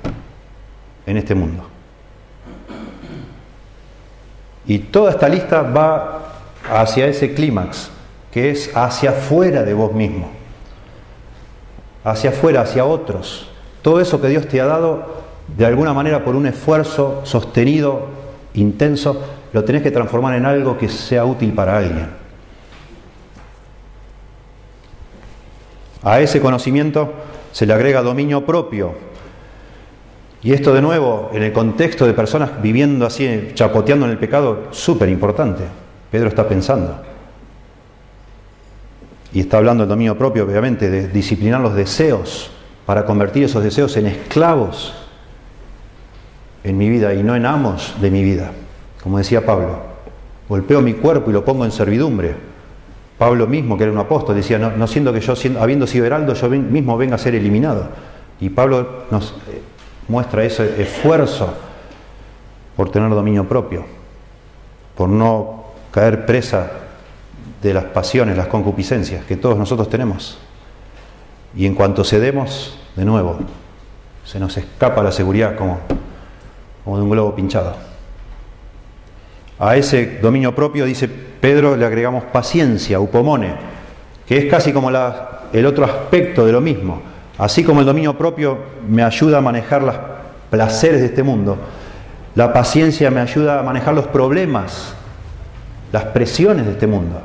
en este mundo. Y toda esta lista va hacia ese clímax, que es hacia afuera de vos mismo, hacia afuera, hacia otros, todo eso que Dios te ha dado, de alguna manera por un esfuerzo sostenido, intenso, lo tenés que transformar en algo que sea útil para alguien. A ese conocimiento se le agrega dominio propio. Y esto de nuevo, en el contexto de personas viviendo así, chapoteando en el pecado, súper importante. Pedro está pensando. Y está hablando del dominio propio, obviamente, de disciplinar los deseos para convertir esos deseos en esclavos en mi vida y no en amos de mi vida. Como decía Pablo, golpeo mi cuerpo y lo pongo en servidumbre. Pablo mismo, que era un apóstol, decía, no, siendo que yo, habiendo sido heraldo, yo mismo venga a ser eliminado. Y Pablo nos eh, muestra ese esfuerzo por tener dominio propio, por no caer presa de las pasiones, las concupiscencias que todos nosotros tenemos. Y en cuanto cedemos, de nuevo, se nos escapa la seguridad como, como de un globo pinchado. A ese dominio propio, dice Pedro, le agregamos paciencia, upomone, que es casi como el otro aspecto de lo mismo. Así como el dominio propio me ayuda a manejar los placeres de este mundo, la paciencia me ayuda a manejar los problemas, las presiones de este mundo.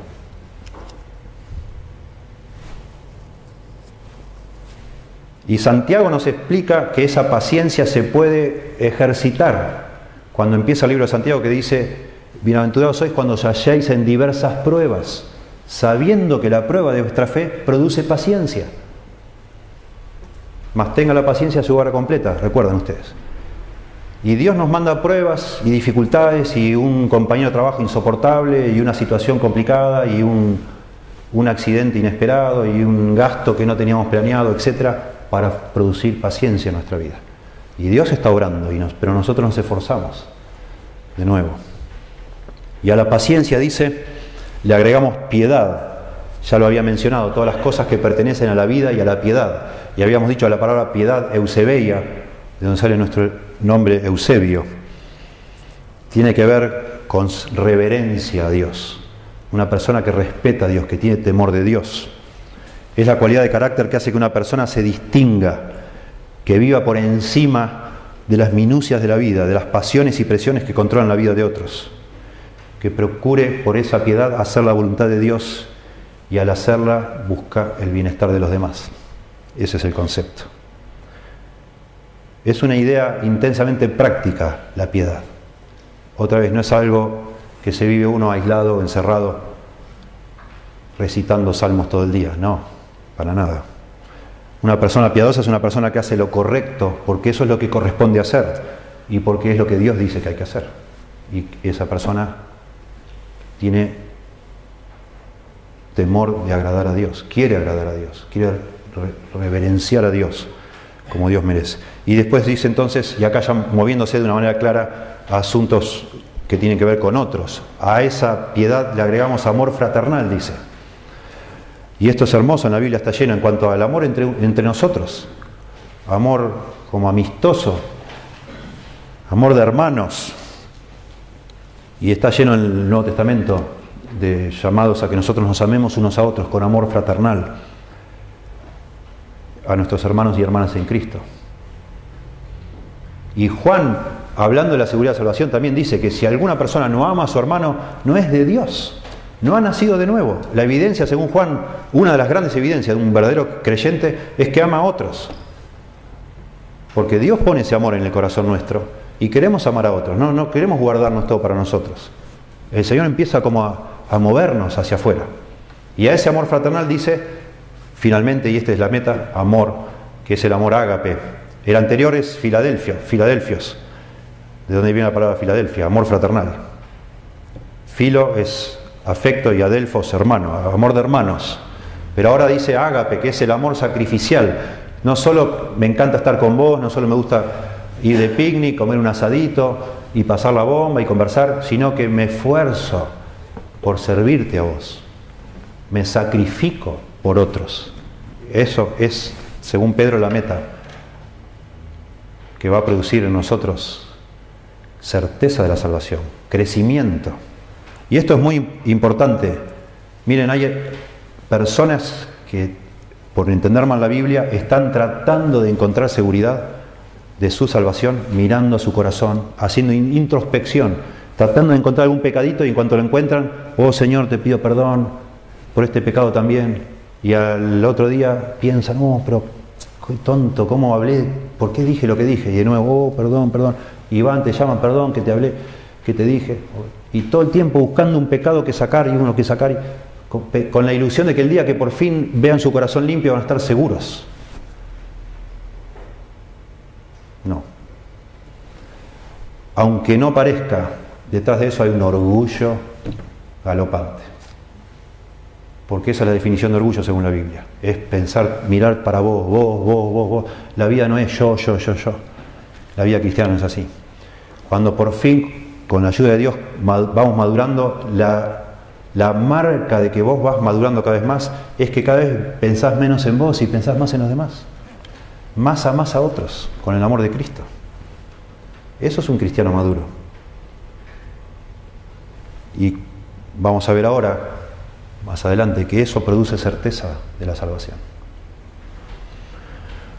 Y Santiago nos explica que esa paciencia se puede ejercitar cuando empieza el libro de Santiago que dice, bienaventurados sois cuando os halláis en diversas pruebas, sabiendo que la prueba de vuestra fe produce paciencia. Mas tenga la paciencia su obra completa, recuerden ustedes. Y Dios nos manda pruebas y dificultades y un compañero de trabajo insoportable y una situación complicada y un, un accidente inesperado y un gasto que no teníamos planeado, etcétera para producir paciencia en nuestra vida. Y Dios está orando, y nos, pero nosotros nos esforzamos. De nuevo. Y a la paciencia, dice, le agregamos piedad. Ya lo había mencionado, todas las cosas que pertenecen a la vida y a la piedad. Y habíamos dicho la palabra piedad, Eusebeia, de donde sale nuestro nombre Eusebio. Tiene que ver con reverencia a Dios. Una persona que respeta a Dios, que tiene temor de Dios. Es la cualidad de carácter que hace que una persona se distinga, que viva por encima de las minucias de la vida, de las pasiones y presiones que controlan la vida de otros. Que procure por esa piedad hacer la voluntad de Dios y al hacerla busca el bienestar de los demás. Ese es el concepto. Es una idea intensamente práctica la piedad. Otra vez, no es algo que se vive uno aislado, encerrado, recitando salmos todo el día, no para nada. Una persona piadosa es una persona que hace lo correcto porque eso es lo que corresponde hacer y porque es lo que Dios dice que hay que hacer. Y esa persona tiene temor de agradar a Dios, quiere agradar a Dios, quiere reverenciar a Dios como Dios merece. Y después dice entonces, y acá ya moviéndose de una manera clara a asuntos que tienen que ver con otros, a esa piedad le agregamos amor fraternal, dice. Y esto es hermoso, en la Biblia está lleno en cuanto al amor entre, entre nosotros, amor como amistoso, amor de hermanos. Y está lleno en el Nuevo Testamento de llamados a que nosotros nos amemos unos a otros con amor fraternal a nuestros hermanos y hermanas en Cristo. Y Juan, hablando de la seguridad de salvación, también dice que si alguna persona no ama a su hermano, no es de Dios, no ha nacido de nuevo. La evidencia, según Juan, una de las grandes evidencias de un verdadero creyente es que ama a otros. Porque Dios pone ese amor en el corazón nuestro y queremos amar a otros, no, no queremos guardarnos todo para nosotros. El Señor empieza como a, a movernos hacia afuera. Y a ese amor fraternal dice, finalmente, y esta es la meta, amor, que es el amor ágape. El anterior es Filadelfia, Filadelfios, de donde viene la palabra Filadelfia, amor fraternal. Filo es afecto y adelfos hermano, amor de hermanos. Pero ahora dice ágape, que es el amor sacrificial. No solo me encanta estar con vos, no solo me gusta ir de picnic, comer un asadito y pasar la bomba y conversar, sino que me esfuerzo por servirte a vos. Me sacrifico por otros. Eso es, según Pedro, la meta que va a producir en nosotros certeza de la salvación, crecimiento. Y esto es muy importante. Miren, hay personas que, por entender mal la Biblia, están tratando de encontrar seguridad de su salvación mirando a su corazón, haciendo introspección, tratando de encontrar algún pecadito y en cuanto lo encuentran, oh Señor, te pido perdón por este pecado también. Y al otro día piensan, no, pero soy tonto, ¿cómo hablé? ¿Por qué dije lo que dije? Y de nuevo, oh, perdón, perdón. Y van, te llaman, perdón, que te hablé, que te dije. Y todo el tiempo buscando un pecado que sacar y uno que sacar, con, con la ilusión de que el día que por fin vean su corazón limpio van a estar seguros. No. Aunque no parezca, detrás de eso hay un orgullo galopante. Porque esa es la definición de orgullo según la Biblia. Es pensar, mirar para vos, vos, vos, vos, vos. La vida no es yo, yo, yo, yo. La vida cristiana es así. Cuando por fin, con la ayuda de Dios, vamos madurando, la, la marca de que vos vas madurando cada vez más es que cada vez pensás menos en vos y pensás más en los demás. Más a más a otros, con el amor de Cristo. Eso es un cristiano maduro. Y vamos a ver ahora, más adelante, que eso produce certeza de la salvación.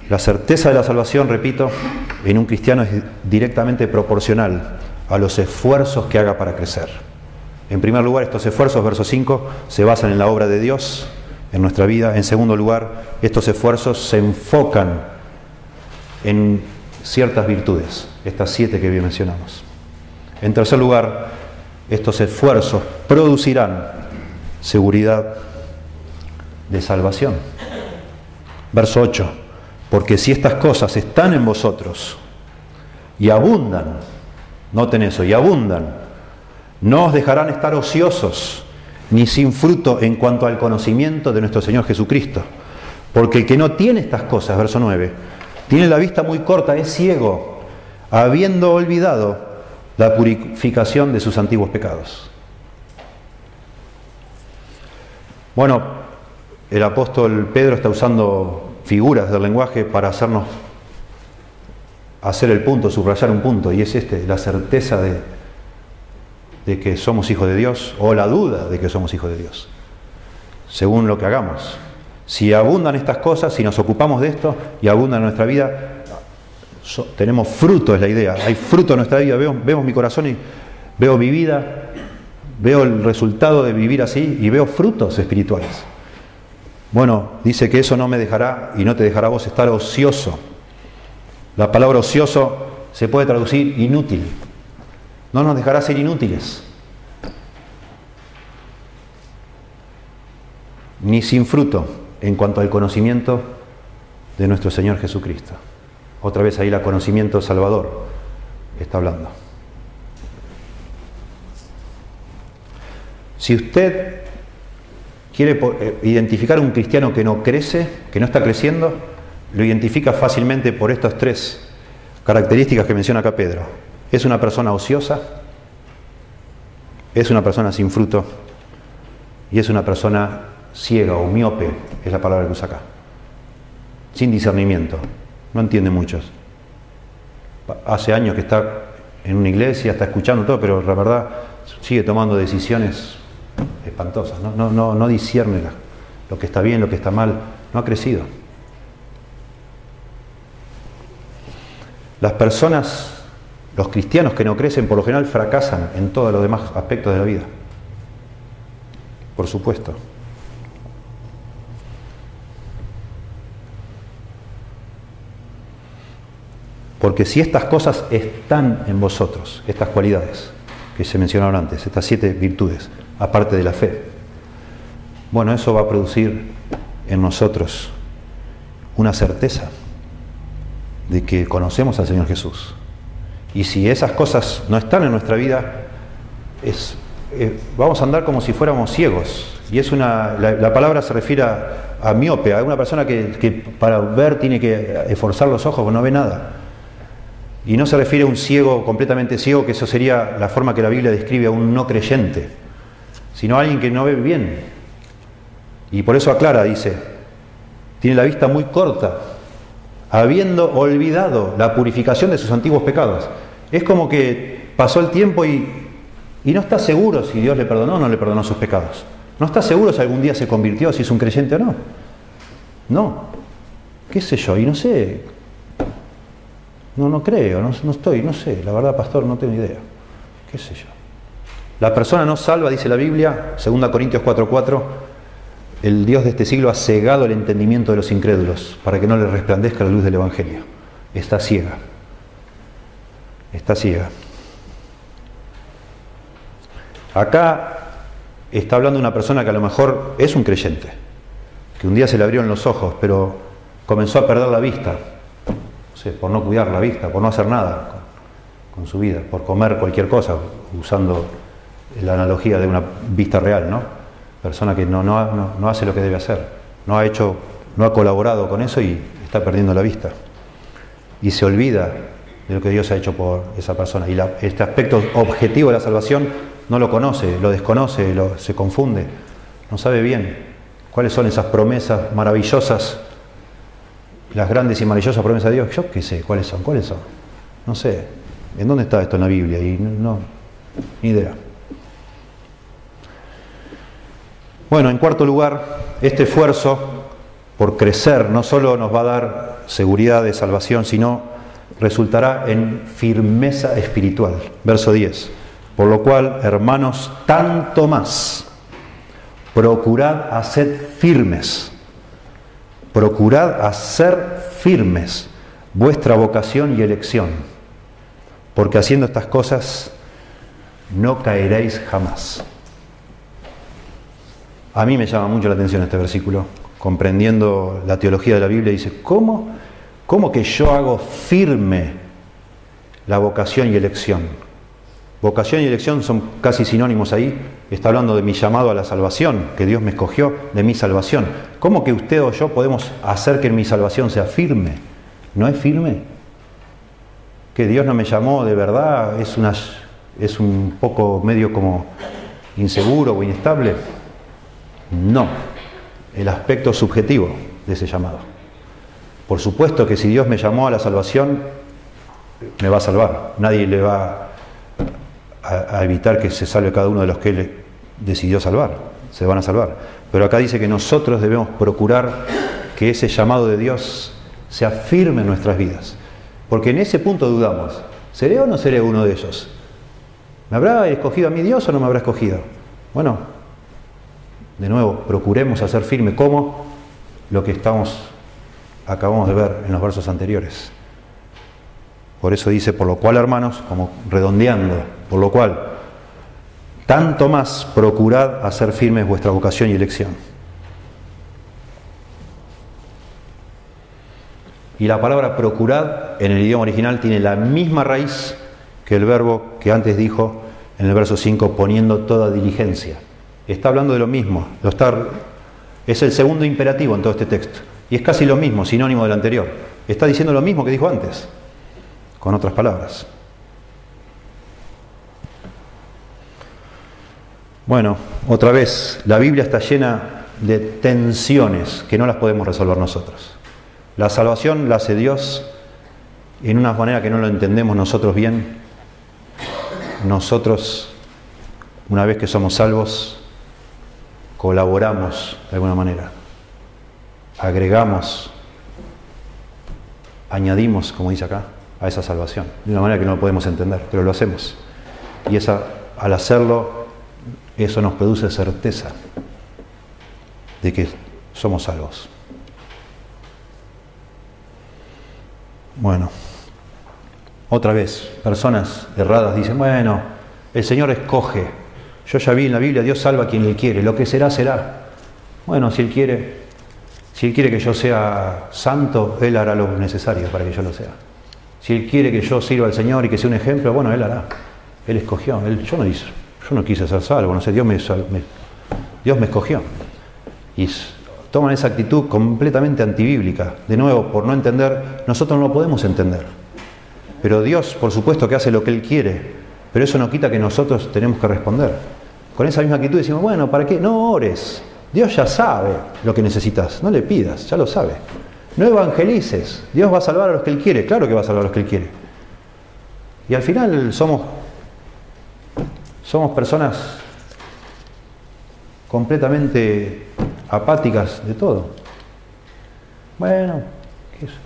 La certeza de la salvación, repito, en un cristiano es directamente proporcional a los esfuerzos que haga para crecer. En primer lugar, estos esfuerzos, verso 5, se basan en la obra de Dios en nuestra vida. En segundo lugar, estos esfuerzos se enfocan en ciertas virtudes, estas siete que bien mencionamos. En tercer lugar, estos esfuerzos producirán seguridad de salvación. Verso 8, porque si estas cosas están en vosotros y abundan, noten eso, y abundan, no os dejarán estar ociosos ni sin fruto en cuanto al conocimiento de nuestro Señor Jesucristo. Porque el que no tiene estas cosas, verso 9, tiene la vista muy corta, es ciego, habiendo olvidado la purificación de sus antiguos pecados. Bueno, el apóstol Pedro está usando figuras del lenguaje para hacernos hacer el punto, subrayar un punto, y es este, la certeza de, que somos hijos de Dios o la duda de que somos hijos de Dios, según lo que hagamos. Si abundan estas cosas, si nos ocupamos de esto y abundan en nuestra vida, tenemos fruto, es la idea. Hay fruto en nuestra vida. Veo, vemos mi corazón y veo mi vida, veo el resultado de vivir así y veo frutos espirituales. Bueno, dice que eso no me dejará y no te dejará vos estar ocioso. La palabra ocioso se puede traducir inútil. No nos dejará ser inútiles. Ni sin fruto en cuanto al conocimiento de nuestro Señor Jesucristo. Otra vez ahí el conocimiento salvador está hablando. Si usted quiere eh, identificar un cristiano que no crece, que no está creciendo, lo identifica fácilmente por estas tres características que menciona acá Pedro. Es una persona ociosa, es una persona sin fruto y es una persona ciega o miope, es la palabra que usa acá, sin discernimiento, no entiende muchos. Hace años que está en una iglesia, está escuchando todo, pero la verdad sigue tomando decisiones espantosas, no, no, no, no lo que está bien, lo que está mal, no ha crecido. Las personas, los cristianos que no crecen, por lo general fracasan en todos los demás aspectos de la vida. Por supuesto. Porque si estas cosas están en vosotros, estas cualidades que se mencionaron antes, estas siete virtudes, aparte de la fe, bueno, eso va a producir en nosotros una certeza de que conocemos al Señor Jesús. Y si esas cosas no están en nuestra vida, es, eh, vamos a andar como si fuéramos ciegos. Y es una, la, palabra se refiere a, miope, a una persona que, que, para ver tiene que esforzar los ojos, no ve nada. Y no se refiere a un ciego completamente ciego, que eso sería la forma que la Biblia describe a un no creyente, sino a alguien que no ve bien. Y por eso aclara, dice, tiene la vista muy corta, habiendo olvidado la purificación de sus antiguos pecados. Es como que pasó el tiempo y, y no está seguro si Dios le perdonó o no le perdonó sus pecados. No está seguro si algún día se convirtió, si es un creyente o no. No. ¿Qué sé yo? Y no sé, no, no creo, no, no estoy, no sé, la verdad, pastor, no tengo idea. ¿Qué sé yo? La persona no salva, dice la Biblia, 2 Corintios 4:4, el Dios de este siglo ha cegado el entendimiento de los incrédulos para que no le resplandezca la luz del Evangelio. Está ciega. Está ciega. Acá está hablando una persona que a lo mejor es un creyente, que un día se le abrieron los ojos, pero comenzó a perder la vista, por no cuidar la vista, por no hacer nada con, su vida, por comer cualquier cosa, usando la analogía de una vista real, ¿no? Persona que no, no, no, hace lo que debe hacer, no ha hecho, no ha colaborado con eso y está perdiendo la vista. Y se olvida de lo que Dios ha hecho por esa persona. Y este aspecto objetivo de la salvación no lo conoce, lo desconoce, lo, se confunde, no sabe bien cuáles son esas promesas maravillosas las grandes y maravillosas promesas de Dios, yo qué sé, ¿cuáles son? ¿Cuáles son? No sé. ¿En dónde está esto en la Biblia? Y no, ni idea. Bueno, en cuarto lugar, este esfuerzo por crecer no solo nos va a dar seguridad de salvación, sino resultará en firmeza espiritual. Verso 10. Por lo cual, hermanos, tanto más, procurad hacer firmes procurad hacer firmes vuestra vocación y elección, porque haciendo estas cosas no caeréis jamás. A mí me llama mucho la atención este versículo, comprendiendo la teología de la Biblia, dice, ¿cómo, cómo que yo hago firme la vocación y elección? Vocación y elección son casi sinónimos ahí. Está hablando de mi llamado a la salvación, que Dios me escogió, de mi salvación. ¿Cómo que usted o yo podemos hacer que mi salvación sea firme? ¿No es firme? Que Dios no me llamó de verdad es, una, es un poco medio como inseguro o inestable. No, el aspecto subjetivo de ese llamado. Por supuesto que si Dios me llamó a la salvación, me va a salvar. Nadie le va a, evitar que se salve cada uno de los que Él decidió salvar, se van a salvar. Pero acá dice que nosotros debemos procurar que ese llamado de Dios sea firme en nuestras vidas. Porque en ese punto dudamos, ¿seré o no seré uno de ellos? ¿Me habrá escogido a mí Dios o no me habrá escogido? Bueno, de nuevo, procuremos hacer firme como lo que estamos, acabamos de ver en los versos anteriores. Por eso dice, por lo cual, hermanos, como redondeando, por lo cual, tanto más procurad hacer firmes vuestra vocación y elección. Y la palabra procurad en el idioma original tiene la misma raíz que el verbo que antes dijo en el verso 5, poniendo toda diligencia. Está hablando de lo mismo. Lo está, es el segundo imperativo en todo este texto. Y es casi lo mismo, sinónimo del anterior. Está diciendo lo mismo que dijo antes, con otras palabras. Bueno, otra vez, la Biblia está llena de tensiones que no las podemos resolver nosotros. La salvación la hace Dios en una manera que no lo entendemos nosotros bien. Nosotros, una vez que somos salvos, colaboramos de alguna manera, agregamos, añadimos, como dice acá, a esa salvación, de una manera que no podemos entender, pero lo hacemos. Y esa, al hacerlo, eso nos produce certeza de que somos salvos. Bueno, otra vez, personas erradas dicen, bueno, el Señor escoge yo ya vi en la Biblia, Dios salva a quien le quiere, lo que será, será. Bueno, si Él quiere, si Él quiere que yo sea santo, Él hará lo necesario para que yo lo sea. Si Él quiere que yo sirva al Señor y que sea un ejemplo, bueno, Él hará. Él escogió. Él, yo, no yo no quise ser salvo, no sé, Dios me, Dios me escogió. Y toman esa actitud completamente antibíblica. De nuevo, por no entender, nosotros no lo podemos entender. Pero Dios, por supuesto, que hace lo que Él quiere, pero eso no quita que nosotros tenemos que responder. Con esa misma actitud decimos, bueno, ¿para qué? No ores. Dios ya sabe lo que necesitas. No le pidas, ya lo sabe. No evangelices. Dios va a salvar a los que Él quiere. Claro que va a salvar a los que Él quiere. Y al final somos, somos personas completamente apáticas de todo. Bueno,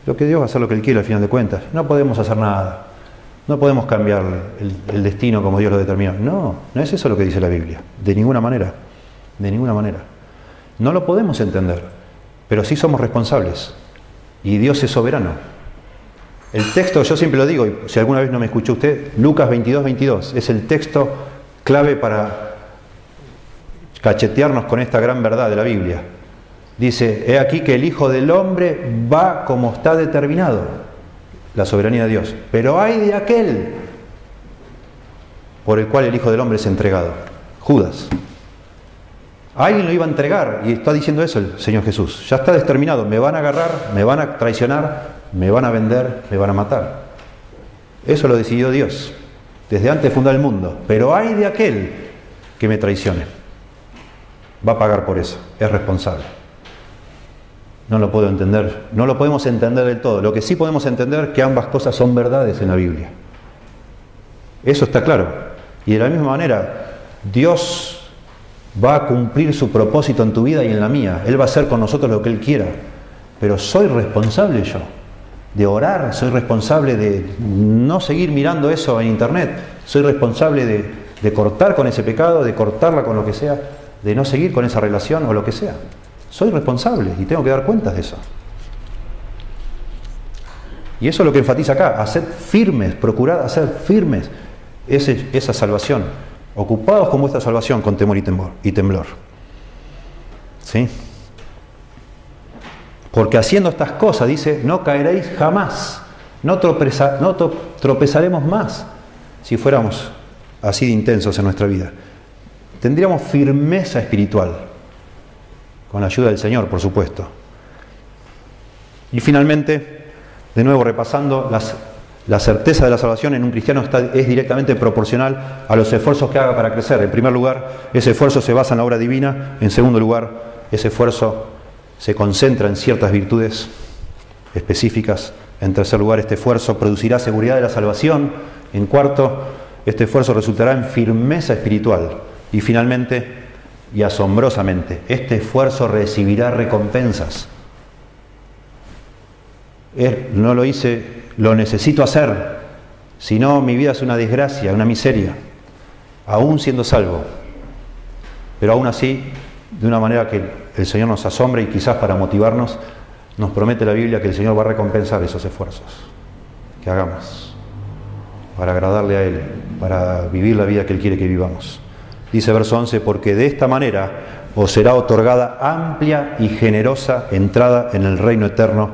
lo que Dios va a hacer lo que Él quiere al final de cuentas. No podemos hacer nada. No podemos cambiar el, destino como Dios lo determinó. No, no es eso lo que dice la Biblia. De ninguna manera. De ninguna manera. No lo podemos entender, pero sí somos responsables. Y Dios es soberano. El texto, yo siempre lo digo, y si alguna vez no me escuchó usted, Lucas 22, 22, es el texto clave para cachetearnos con esta gran verdad de la Biblia. Dice, he aquí que el Hijo del Hombre va como está determinado la soberanía de Dios. Pero hay de aquel por el cual el Hijo del Hombre es entregado, Judas. alguien lo iba a entregar y está diciendo eso el Señor Jesús. Ya está determinado, me van a agarrar, me van a traicionar, me van a vender, me van a matar. Eso lo decidió Dios, desde antes de fundar el mundo. Pero hay de aquel que me traicione. Va a pagar por eso, es responsable. No lo puedo entender, no lo podemos entender del todo. Lo que sí podemos entender es que ambas cosas son verdades en la Biblia. Eso está claro. Y de la misma manera, Dios va a cumplir su propósito en tu vida y en la mía. Él va a hacer con nosotros lo que Él quiera. Pero soy responsable yo de orar, soy responsable de no seguir mirando eso en internet, soy responsable de, de cortar con ese pecado, de cortarla con lo que sea, de no seguir con esa relación o lo que sea. Soy responsable y tengo que dar cuentas de eso. Y eso es lo que enfatiza acá, hacer firmes, procurar hacer firmes esa salvación, ocupados con vuestra salvación con temor y temor y temblor. ¿Sí? Porque haciendo estas cosas, dice, no caeréis jamás, no, no tropezaremos más si fuéramos así de intensos en nuestra vida. Tendríamos firmeza espiritual con la ayuda del Señor, por supuesto. Y finalmente, de nuevo repasando, la certeza de la salvación en un cristiano es directamente proporcional a los esfuerzos que haga para crecer. En primer lugar, ese esfuerzo se basa en la obra divina. En segundo lugar, ese esfuerzo se concentra en ciertas virtudes específicas. En tercer lugar, este esfuerzo producirá seguridad de la salvación. En cuarto, este esfuerzo resultará en firmeza espiritual. Y finalmente, y asombrosamente, este esfuerzo recibirá recompensas. no lo hice, lo necesito hacer, si no mi vida es una desgracia, una miseria, aún siendo salvo. Pero aún así, de una manera que el Señor nos asombre y quizás para motivarnos, nos promete la Biblia que el Señor va a recompensar esos esfuerzos que hagamos para agradarle a Él, para vivir la vida que Él quiere que vivamos. Dice verso 11, porque de esta manera os será otorgada amplia y generosa entrada en el reino eterno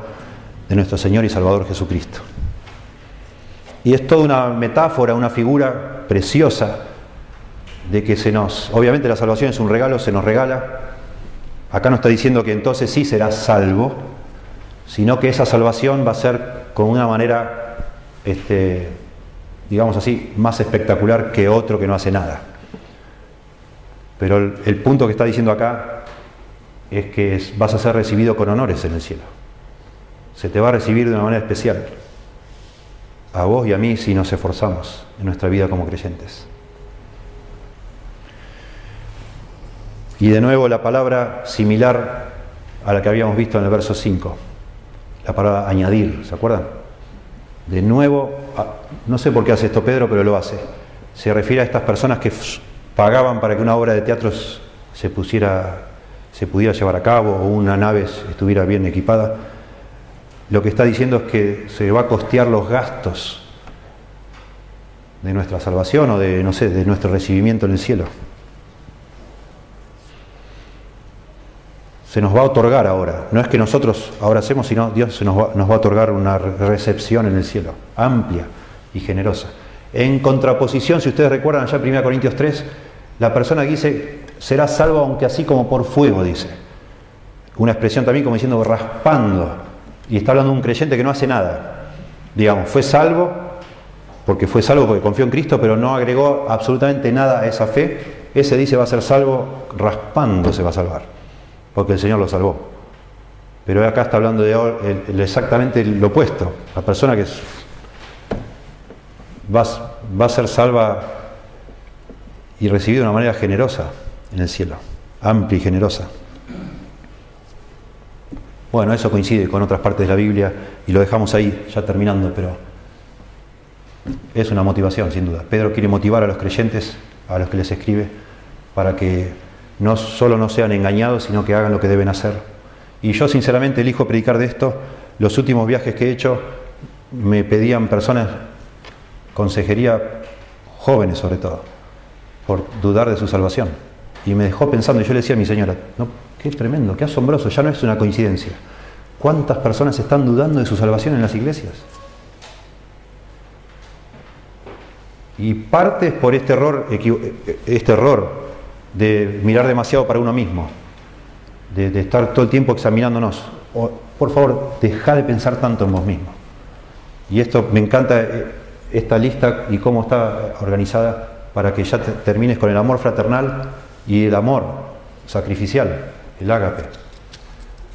de nuestro Señor y Salvador Jesucristo. Y es toda una metáfora, una figura preciosa de que se nos, obviamente la salvación es un regalo, se nos regala. Acá no está diciendo que entonces sí serás salvo, sino que esa salvación va a ser con una manera, este, digamos así, más espectacular que otro que no hace nada. Pero el, punto que está diciendo acá es que vas a ser recibido con honores en el cielo. Se te va a recibir de una manera especial. A vos y a mí si nos esforzamos en nuestra vida como creyentes. Y de nuevo la palabra similar a la que habíamos visto en el verso 5, la palabra añadir, ¿se acuerdan? De nuevo, no sé por qué hace esto Pedro, pero lo hace. Se refiere a estas personas que pagaban para que una obra de teatro se pusiera, se pudiera llevar a cabo o una nave estuviera bien equipada. Lo que está diciendo es que se va a costear los gastos de nuestra salvación o de, no sé, de nuestro recibimiento en el cielo. se nos va a otorgar ahora. No es que nosotros ahora hacemos, sino Dios se nos va, nos va a otorgar una recepción en el cielo, amplia y generosa. En contraposición, si ustedes recuerdan ya 1 Corintios 3, la persona que dice, será salvo aunque así como por fuego, dice. Una expresión también como diciendo raspando. Y está hablando de un creyente que no hace nada. Digamos, fue salvo porque fue salvo porque confió en Cristo, pero no agregó absolutamente nada a esa fe. Ese dice va a ser salvo raspando se va a salvar porque el Señor lo salvó. Pero acá está hablando de exactamente lo opuesto. La persona que va, va a ser salva y recibida de una manera generosa en el cielo, amplia y generosa. Bueno, eso coincide con otras partes de la Biblia y lo dejamos ahí, ya terminando, pero es una motivación, sin duda. Pedro quiere motivar a los creyentes, a los que les escribe, para que no solo no sean engañados, sino que hagan lo que deben hacer. Y yo sinceramente elijo predicar de esto. Los últimos viajes que he hecho me pedían personas, consejería jóvenes sobre todo, por dudar de su salvación. Y me dejó pensando, y yo le decía a mi señora, no, qué tremendo, qué asombroso, ya no es una coincidencia. ¿Cuántas personas están dudando de su salvación en las iglesias? Y parte por este error, este error de mirar demasiado para uno mismo, de, estar todo el tiempo examinándonos. por favor, deja de pensar tanto en vos mismo. Y esto me encanta, eh, esta lista y cómo está organizada para que ya termines con el amor fraternal y el amor sacrificial, el ágape.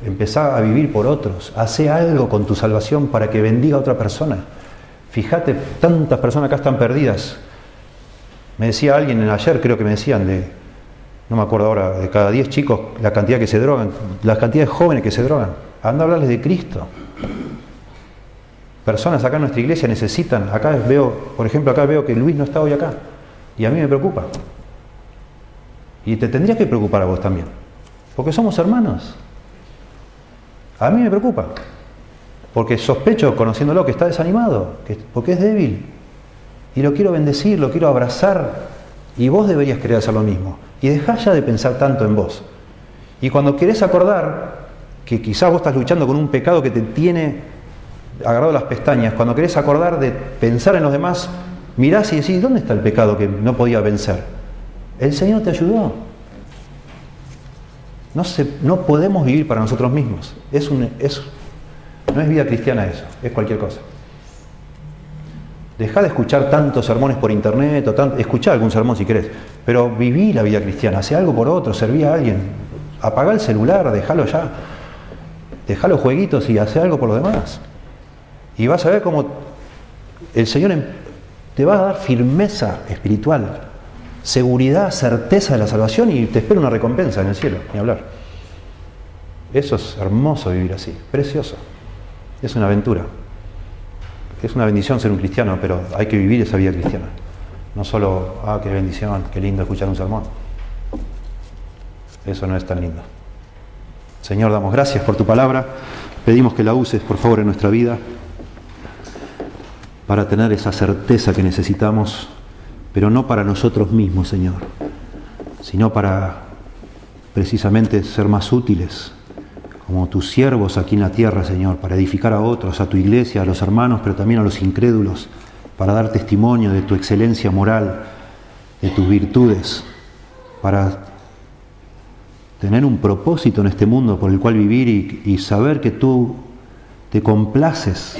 Empezá a vivir por otros, hace algo con tu salvación para que bendiga a otra persona. Fíjate, tantas personas acá están perdidas. Me decía alguien ayer, creo que me decían, de, no me acuerdo ahora, de cada 10 chicos, la cantidad que se drogan, la cantidad de jóvenes que se drogan. Anda a hablarles de Cristo. Personas acá en nuestra iglesia necesitan, acá veo, por ejemplo, acá veo que Luis no está hoy acá. Y a mí me preocupa. Y te tendría que preocupar a vos también. Porque somos hermanos. A mí me preocupa. Porque sospecho, conociéndolo, que está desanimado, que, porque es débil. Y lo quiero bendecir, lo quiero abrazar. Y vos deberías querer hacer lo mismo. Y dejá ya de pensar tanto en vos. Y cuando querés acordar que quizás vos estás luchando con un pecado que te tiene agarrado las pestañas, cuando querés acordar de pensar en los demás, mirás y decís, ¿dónde está el pecado que no podía vencer? El Señor te ayudó. No, se, no podemos vivir para nosotros mismos. Es un, es, no es vida cristiana eso, es cualquier cosa. Deja de escuchar tantos sermones por internet, o escuchá algún sermón si querés, pero viví la vida cristiana, hace algo por otro, serví a alguien, apagá el celular, déjalo ya, dejá los jueguitos y hace algo por los demás. Y vas a ver cómo el Señor em, te va a dar firmeza espiritual, seguridad, certeza de la salvación y te espera una recompensa en el cielo, ni hablar. Eso es hermoso vivir así, precioso. Es una aventura es una bendición ser un cristiano, pero hay que vivir esa vida cristiana. No solo, ah, qué bendición, qué lindo escuchar un sermón. Eso no es tan lindo. Señor, damos gracias por tu palabra. Pedimos que la uses, por favor, en nuestra vida para tener esa certeza que necesitamos, pero no para nosotros mismos, Señor, sino para precisamente ser más útiles como tus siervos aquí en la tierra, Señor, para edificar a otros, a tu iglesia, a los hermanos, pero también a los incrédulos, para dar testimonio de tu excelencia moral, de tus virtudes, para tener un propósito en este mundo por el cual vivir y, saber que tú te complaces,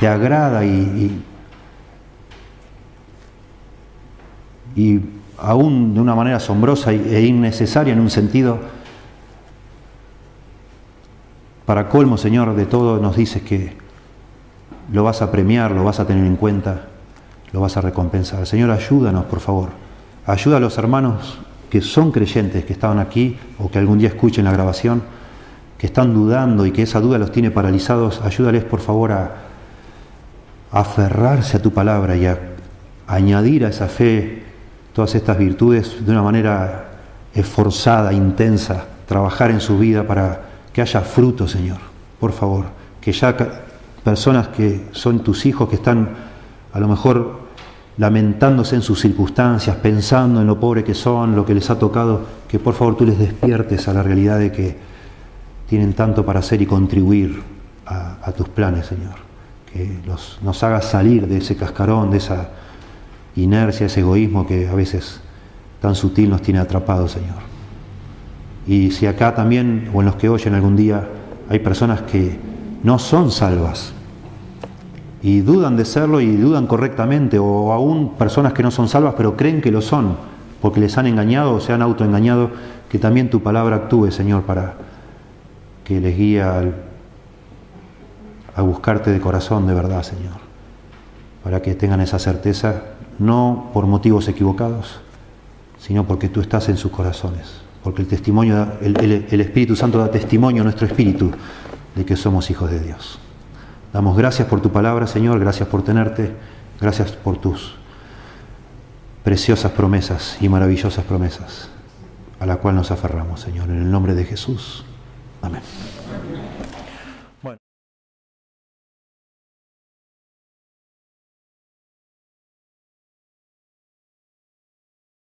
te agrada y, y, aún de una manera asombrosa e innecesaria en un sentido, para colmo, Señor, de todo nos dices que lo vas a premiar, lo vas a tener en cuenta, lo vas a recompensar. Señor, ayúdanos, por favor. Ayuda a los hermanos que son creyentes, que estaban aquí o que algún día escuchen la grabación, que están dudando y que esa duda los tiene paralizados. Ayúdales, por favor, a, aferrarse a tu palabra y a añadir a esa fe todas estas virtudes de una manera esforzada, intensa, trabajar en su vida para que haya fruto, Señor. Por favor, que ya personas que son tus hijos, que están a lo mejor lamentándose en sus circunstancias, pensando en lo pobre que son, lo que les ha tocado, que por favor tú les despiertes a la realidad de que tienen tanto para hacer y contribuir a, tus planes, Señor. Nos hagas salir de ese cascarón, de esa inercia, ese egoísmo que a veces tan sutil nos tiene atrapados, Señor. Y si acá también, o en los que oyen algún día, hay personas que no son salvas, y dudan de serlo y dudan correctamente, o aún personas que no son salvas pero creen que lo son, porque les han engañado o se han autoengañado, que también tu palabra actúe, Señor, para que les guíe a, a buscarte de corazón, de verdad, Señor, para que tengan esa certeza, no por motivos equivocados, sino porque tú estás en sus corazones, porque el testimonio, el Espíritu Santo da testimonio a nuestro espíritu de que somos hijos de Dios. Damos gracias por tu palabra, Señor, gracias por tenerte, gracias por tus preciosas promesas y maravillosas promesas a la cual nos aferramos, Señor, en el nombre de Jesús. Amén.